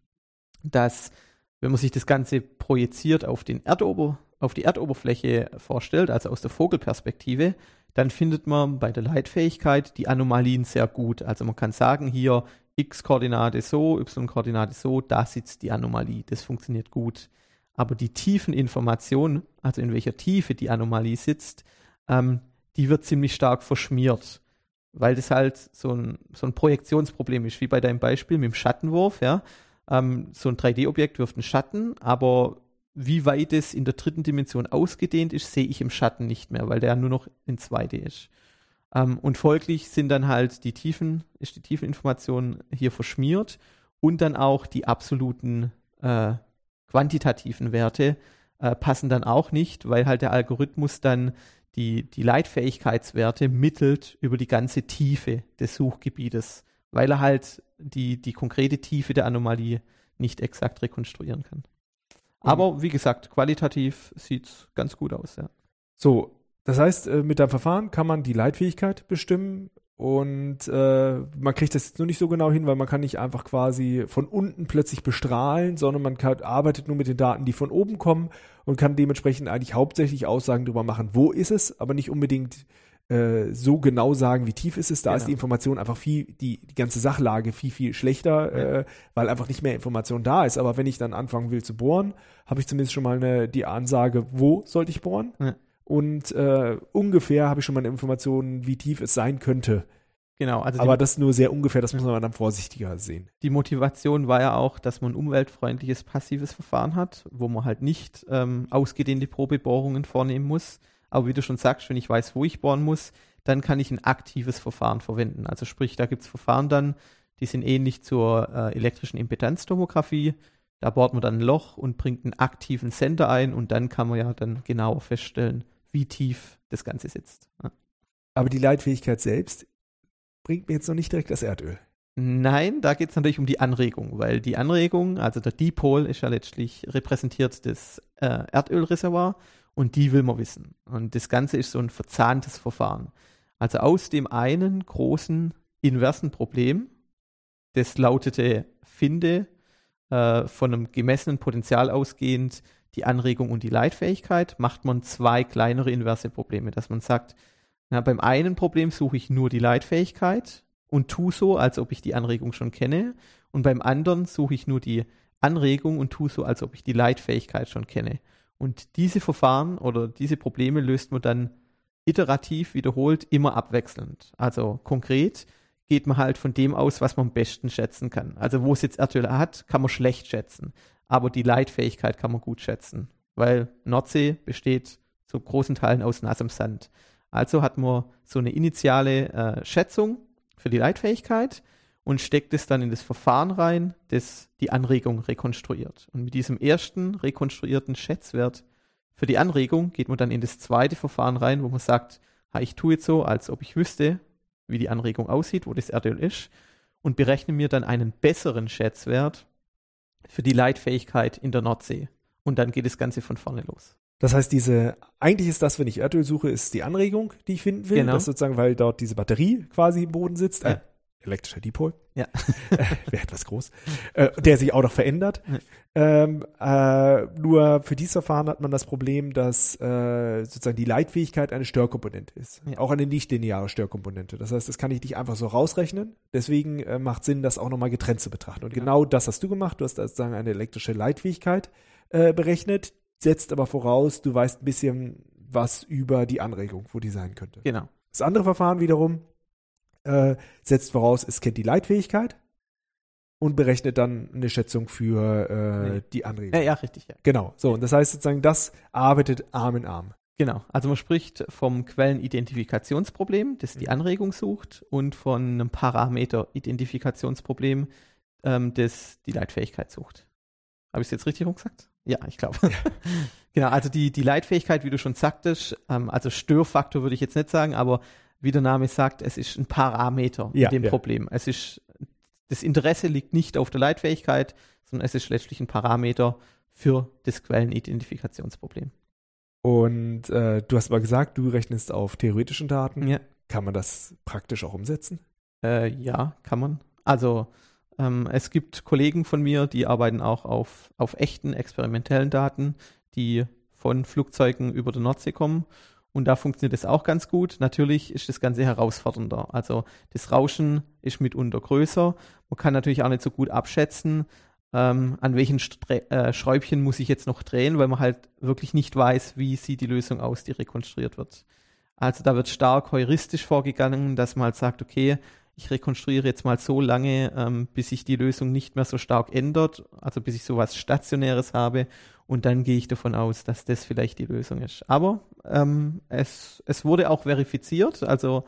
dass wenn man sich das Ganze projiziert auf, den Erdober, auf die Erdoberfläche vorstellt, also aus der Vogelperspektive, dann findet man bei der Leitfähigkeit die Anomalien sehr gut. Also man kann sagen, hier x-Koordinate so, y-Koordinate so, da sitzt die Anomalie. Das funktioniert gut. Aber die tiefen Informationen, also in welcher Tiefe die Anomalie sitzt, ähm, die wird ziemlich stark verschmiert, weil das halt so ein, so ein Projektionsproblem ist, wie bei deinem Beispiel mit dem Schattenwurf. Ja? Ähm, so ein 3D-Objekt wirft einen Schatten, aber wie weit es in der dritten Dimension ausgedehnt ist, sehe ich im Schatten nicht mehr, weil der nur noch in 2D ist. Ähm, und folglich sind dann halt die tiefen, ist die Tiefeninformation hier verschmiert und dann auch die absoluten äh, quantitativen Werte äh, passen dann auch nicht, weil halt der Algorithmus dann die, die Leitfähigkeitswerte mittelt über die ganze Tiefe des Suchgebietes, weil er halt die, die konkrete Tiefe der Anomalie nicht exakt rekonstruieren kann. Aber wie gesagt, qualitativ sieht es ganz gut aus, ja. So, das heißt, äh, mit deinem Verfahren kann man die Leitfähigkeit bestimmen und äh, man kriegt das jetzt nur nicht so genau hin, weil man kann nicht einfach quasi von unten plötzlich bestrahlen, sondern man kann, arbeitet nur mit den Daten, die von oben kommen und kann dementsprechend eigentlich hauptsächlich Aussagen darüber machen, wo ist es, aber nicht unbedingt äh, so genau sagen, wie tief ist es. Da genau. ist die Information einfach viel, die, die ganze Sachlage viel, viel schlechter, ja. äh, weil einfach nicht mehr Information da ist. Aber wenn ich dann anfangen will zu bohren, habe ich zumindest schon mal eine, die Ansage, wo sollte ich bohren? Ja. Und äh, ungefähr habe ich schon mal eine Information, wie tief es sein könnte. Genau, also aber das nur sehr ungefähr, das muss man dann vorsichtiger sehen. Die Motivation war ja auch, dass man ein umweltfreundliches passives Verfahren hat, wo man halt nicht ähm, ausgedehnte Probebohrungen vornehmen muss, aber wie du schon sagst, wenn ich weiß, wo ich bohren muss, dann kann ich ein aktives Verfahren verwenden. Also sprich, da gibt es Verfahren dann, die sind ähnlich zur äh, elektrischen Impedanztomographie. Da bohrt man dann ein Loch und bringt einen aktiven Sender ein und dann kann man ja dann genauer feststellen, wie tief das Ganze sitzt. Ja. Aber die Leitfähigkeit selbst bringt mir jetzt noch nicht direkt das Erdöl. Nein, da geht es natürlich um die Anregung, weil die Anregung, also der Dipol ist ja letztlich repräsentiert das äh, Erdölreservoir und die will man wissen. Und das Ganze ist so ein verzahntes Verfahren. Also aus dem einen großen inversen Problem, das lautete, finde äh, von einem gemessenen Potenzial ausgehend die Anregung und die Leitfähigkeit, macht man zwei kleinere inverse Probleme, dass man sagt, na, beim einen Problem suche ich nur die Leitfähigkeit und tue so, als ob ich die Anregung schon kenne. Und beim anderen suche ich nur die Anregung und tue so, als ob ich die Leitfähigkeit schon kenne. Und diese Verfahren oder diese Probleme löst man dann iterativ wiederholt immer abwechselnd. Also konkret geht man halt von dem aus, was man am besten schätzen kann. Also wo es jetzt Erdöl hat, kann man schlecht schätzen. Aber die Leitfähigkeit kann man gut schätzen. Weil Nordsee besteht zu großen Teilen aus nassem Sand. Also hat man so eine initiale äh, Schätzung für die Leitfähigkeit und steckt es dann in das Verfahren rein, das die Anregung rekonstruiert. Und mit diesem ersten rekonstruierten Schätzwert für die Anregung geht man dann in das zweite Verfahren rein, wo man sagt, ha, ich tue jetzt so, als ob ich wüsste, wie die Anregung aussieht, wo das Erdöl ist, und berechne mir dann einen besseren Schätzwert für die Leitfähigkeit in der Nordsee. Und dann geht das Ganze von vorne los. Das heißt, diese, eigentlich ist das, wenn ich Erdöl suche, ist die Anregung, die ich finden will. Genau. Das sozusagen, weil dort diese Batterie quasi im Boden sitzt. Ja. Äh, elektrischer Dipol. Ja. Wäre etwas groß. Äh, der sich auch noch verändert. Ja. Ähm, äh, nur für dieses Verfahren hat man das Problem, dass äh, sozusagen die Leitfähigkeit eine Störkomponente ist. Ja. Auch eine nichtlineare Störkomponente. Das heißt, das kann ich nicht einfach so rausrechnen. Deswegen äh, macht Sinn, das auch nochmal getrennt zu betrachten. Und genau. genau das hast du gemacht. Du hast sozusagen eine elektrische Leitfähigkeit äh, berechnet, setzt aber voraus, du weißt ein bisschen was über die Anregung, wo die sein könnte. Genau. Das andere Verfahren wiederum äh, setzt voraus, es kennt die Leitfähigkeit und berechnet dann eine Schätzung für äh, nee. die Anregung. Ja, ja, richtig. Ja. Genau. So, und das heißt sozusagen, das arbeitet Arm in Arm. Genau, also man spricht vom Quellenidentifikationsproblem, das die mhm. Anregung sucht, und von einem Parameter-Identifikationsproblem, ähm, das die Leitfähigkeit sucht. Habe ich es jetzt richtig rumgesagt? Ja, ich glaube. Ja. genau, also die, die Leitfähigkeit, wie du schon sagtest, ähm, also Störfaktor würde ich jetzt nicht sagen, aber wie der Name sagt, es ist ein Parameter ja, in dem ja. Problem. Es ist, das Interesse liegt nicht auf der Leitfähigkeit, sondern es ist letztlich ein Parameter für das Quellenidentifikationsproblem. Und äh, du hast mal gesagt, du rechnest auf theoretischen Daten. Ja. Kann man das praktisch auch umsetzen? Äh, ja, kann man. Also ähm, es gibt Kollegen von mir, die arbeiten auch auf, auf echten experimentellen Daten, die von Flugzeugen über der Nordsee kommen. Und da funktioniert es auch ganz gut. Natürlich ist das Ganze herausfordernder. Also das Rauschen ist mitunter größer. Man kann natürlich auch nicht so gut abschätzen, ähm, an welchen Stre äh, Schräubchen muss ich jetzt noch drehen, weil man halt wirklich nicht weiß, wie sieht die Lösung aus, die rekonstruiert wird. Also da wird stark heuristisch vorgegangen, dass man halt sagt, okay, ich rekonstruiere jetzt mal so lange, ähm, bis sich die Lösung nicht mehr so stark ändert, also bis ich sowas Stationäres habe und dann gehe ich davon aus, dass das vielleicht die Lösung ist. Aber ähm, es, es wurde auch verifiziert, also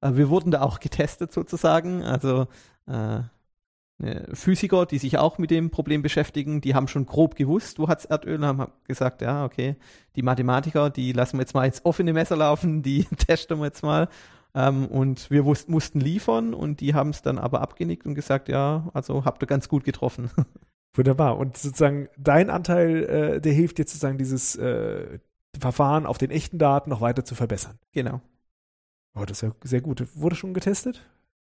äh, wir wurden da auch getestet sozusagen, also äh, äh, Physiker, die sich auch mit dem Problem beschäftigen, die haben schon grob gewusst, wo hat's Erdöl, haben gesagt, ja, okay, die Mathematiker, die lassen wir jetzt mal ins offene Messer laufen, die testen wir jetzt mal. Ähm, und wir mussten liefern und die haben es dann aber abgenickt und gesagt, ja, also habt ihr ganz gut getroffen. Wunderbar. Und sozusagen dein Anteil, äh, der hilft jetzt sozusagen dieses äh, Verfahren auf den echten Daten noch weiter zu verbessern. Genau. Oh, das ist ja sehr gut. Wurde schon getestet?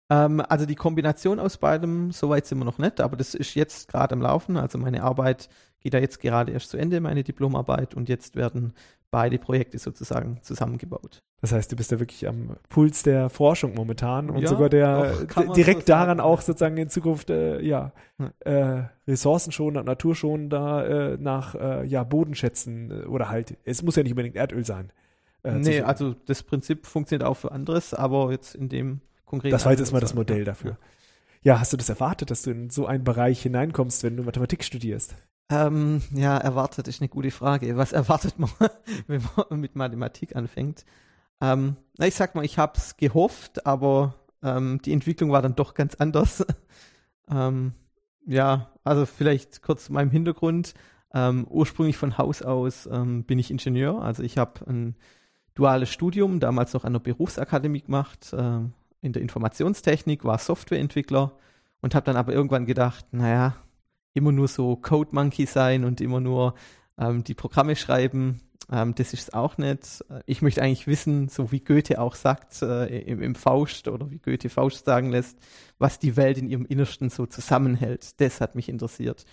Ähm, also die Kombination aus beidem, soweit sind wir noch nicht, aber das ist jetzt gerade am Laufen. Also meine Arbeit geht da jetzt gerade erst zu Ende, meine Diplomarbeit, und jetzt werden beide Projekte sozusagen zusammengebaut. Das heißt, du bist ja wirklich am Puls der Forschung momentan und ja, sogar der direkt so daran auch sozusagen in Zukunft äh, ja, äh, ressourcenschonender, naturschonender äh, nach äh, ja, Bodenschätzen äh, oder halt, es muss ja nicht unbedingt Erdöl sein. Äh, nee, also das Prinzip funktioniert auch für anderes, aber jetzt in dem konkret. Das war jetzt erstmal das Modell dafür. Ja, hast du das erwartet, dass du in so einen Bereich hineinkommst, wenn du Mathematik studierst? Ähm, ja, erwartet ist eine gute Frage. Was erwartet man, wenn man mit Mathematik anfängt? Ähm, na, ich sag mal, ich habe es gehofft, aber ähm, die Entwicklung war dann doch ganz anders. ähm, ja, also vielleicht kurz zu meinem Hintergrund. Ähm, ursprünglich von Haus aus ähm, bin ich Ingenieur. Also ich habe ein duales Studium, damals noch an der Berufsakademie gemacht, ähm, in der Informationstechnik, war Softwareentwickler und habe dann aber irgendwann gedacht, naja, immer nur so Code Monkey sein und immer nur die Programme schreiben, ähm, das ist es auch nicht. Ich möchte eigentlich wissen, so wie Goethe auch sagt äh, im, im, Faust oder wie Goethe Faust sagen lässt, was die Welt in ihrem Innersten so zusammenhält. Das hat mich interessiert.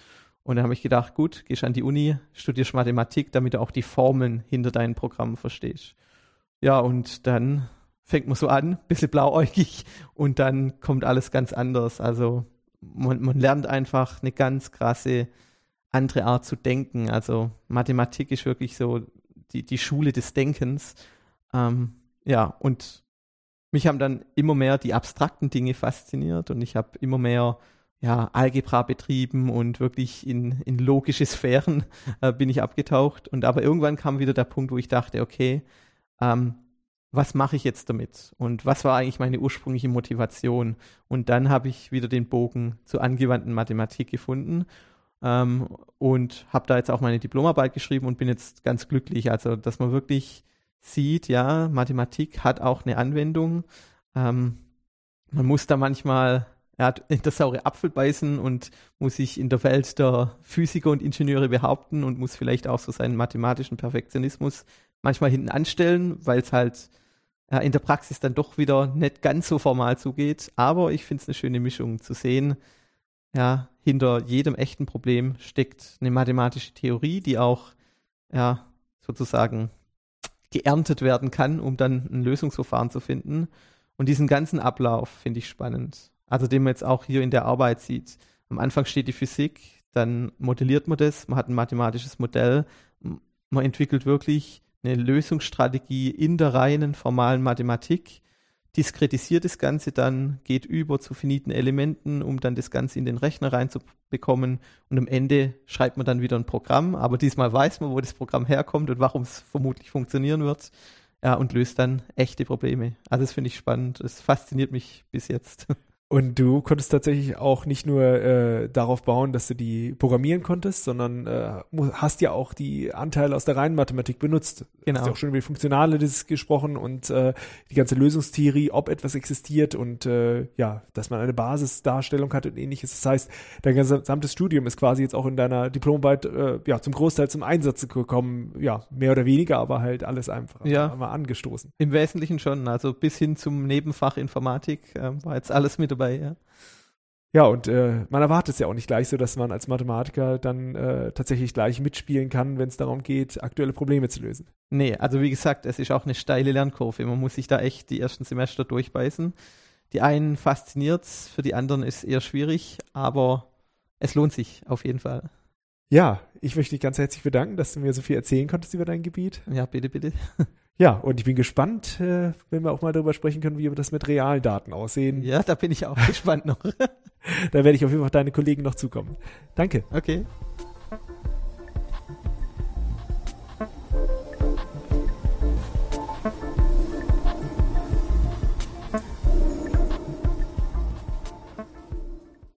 Und da habe ich gedacht, gut, gehst an die Uni, studierst Mathematik, damit du auch die Formeln hinter deinen Programmen verstehst. Ja, und dann fängt man so an, bisschen blauäugig und dann kommt alles ganz anders. Also man, man lernt einfach eine ganz krasse andere Art zu denken. Also Mathematik ist wirklich so die, die Schule des Denkens. Ähm, ja, und mich haben dann immer mehr die abstrakten Dinge fasziniert und ich habe immer mehr ja, Algebra betrieben und wirklich in, in logische Sphären äh, bin ich abgetaucht. Und aber irgendwann kam wieder der Punkt, wo ich dachte, okay, ähm, was mache ich jetzt damit? Und was war eigentlich meine ursprüngliche Motivation? Und dann habe ich wieder den Bogen zur angewandten Mathematik gefunden ähm, und habe da jetzt auch meine Diplomarbeit geschrieben und bin jetzt ganz glücklich. Also, dass man wirklich sieht, ja, Mathematik hat auch eine Anwendung. Ähm, man muss da manchmal ja, in der saure Apfel beißen und muss sich in der Welt der Physiker und Ingenieure behaupten und muss vielleicht auch so seinen mathematischen Perfektionismus manchmal hinten anstellen, weil es halt ja, in der Praxis dann doch wieder nicht ganz so formal zugeht. Aber ich finde es eine schöne Mischung zu sehen, ja, hinter jedem echten Problem steckt eine mathematische Theorie, die auch ja, sozusagen geerntet werden kann, um dann ein Lösungsverfahren zu finden. Und diesen ganzen Ablauf finde ich spannend. Also den man jetzt auch hier in der Arbeit sieht. Am Anfang steht die Physik, dann modelliert man das, man hat ein mathematisches Modell, man entwickelt wirklich eine Lösungsstrategie in der reinen formalen Mathematik. Diskretisiert das Ganze dann, geht über zu finiten Elementen, um dann das Ganze in den Rechner reinzubekommen und am Ende schreibt man dann wieder ein Programm, aber diesmal weiß man, wo das Programm herkommt und warum es vermutlich funktionieren wird. Ja, und löst dann echte Probleme. Also das finde ich spannend. Es fasziniert mich bis jetzt. Und du konntest tatsächlich auch nicht nur äh, darauf bauen, dass du die programmieren konntest, sondern äh, hast ja auch die Anteile aus der reinen Mathematik benutzt. Genau. Hast ja auch schon über die Funktionale das gesprochen und äh, die ganze Lösungstheorie, ob etwas existiert und äh, ja, dass man eine Basisdarstellung hat und ähnliches. Das heißt, dein gesamtes Studium ist quasi jetzt auch in deiner Diplomarbeit äh, ja zum Großteil zum Einsatz gekommen. Ja, mehr oder weniger, aber halt alles einfach ja. mal angestoßen. Im Wesentlichen schon. Also bis hin zum Nebenfach Informatik äh, war jetzt alles mit dabei dabei, ja. Ja, und äh, man erwartet es ja auch nicht gleich so, dass man als Mathematiker dann äh, tatsächlich gleich mitspielen kann, wenn es darum geht, aktuelle Probleme zu lösen. Nee, also wie gesagt, es ist auch eine steile Lernkurve. Man muss sich da echt die ersten Semester durchbeißen. Die einen fasziniert es, für die anderen ist es eher schwierig, aber es lohnt sich auf jeden Fall. Ja, ich möchte dich ganz herzlich bedanken, dass du mir so viel erzählen konntest über dein Gebiet. Ja, bitte, bitte. Ja, und ich bin gespannt, äh, wenn wir auch mal darüber sprechen können, wie wir das mit realen Daten aussehen. Ja, da bin ich auch gespannt noch. da werde ich auf jeden Fall deine Kollegen noch zukommen. Danke. Okay.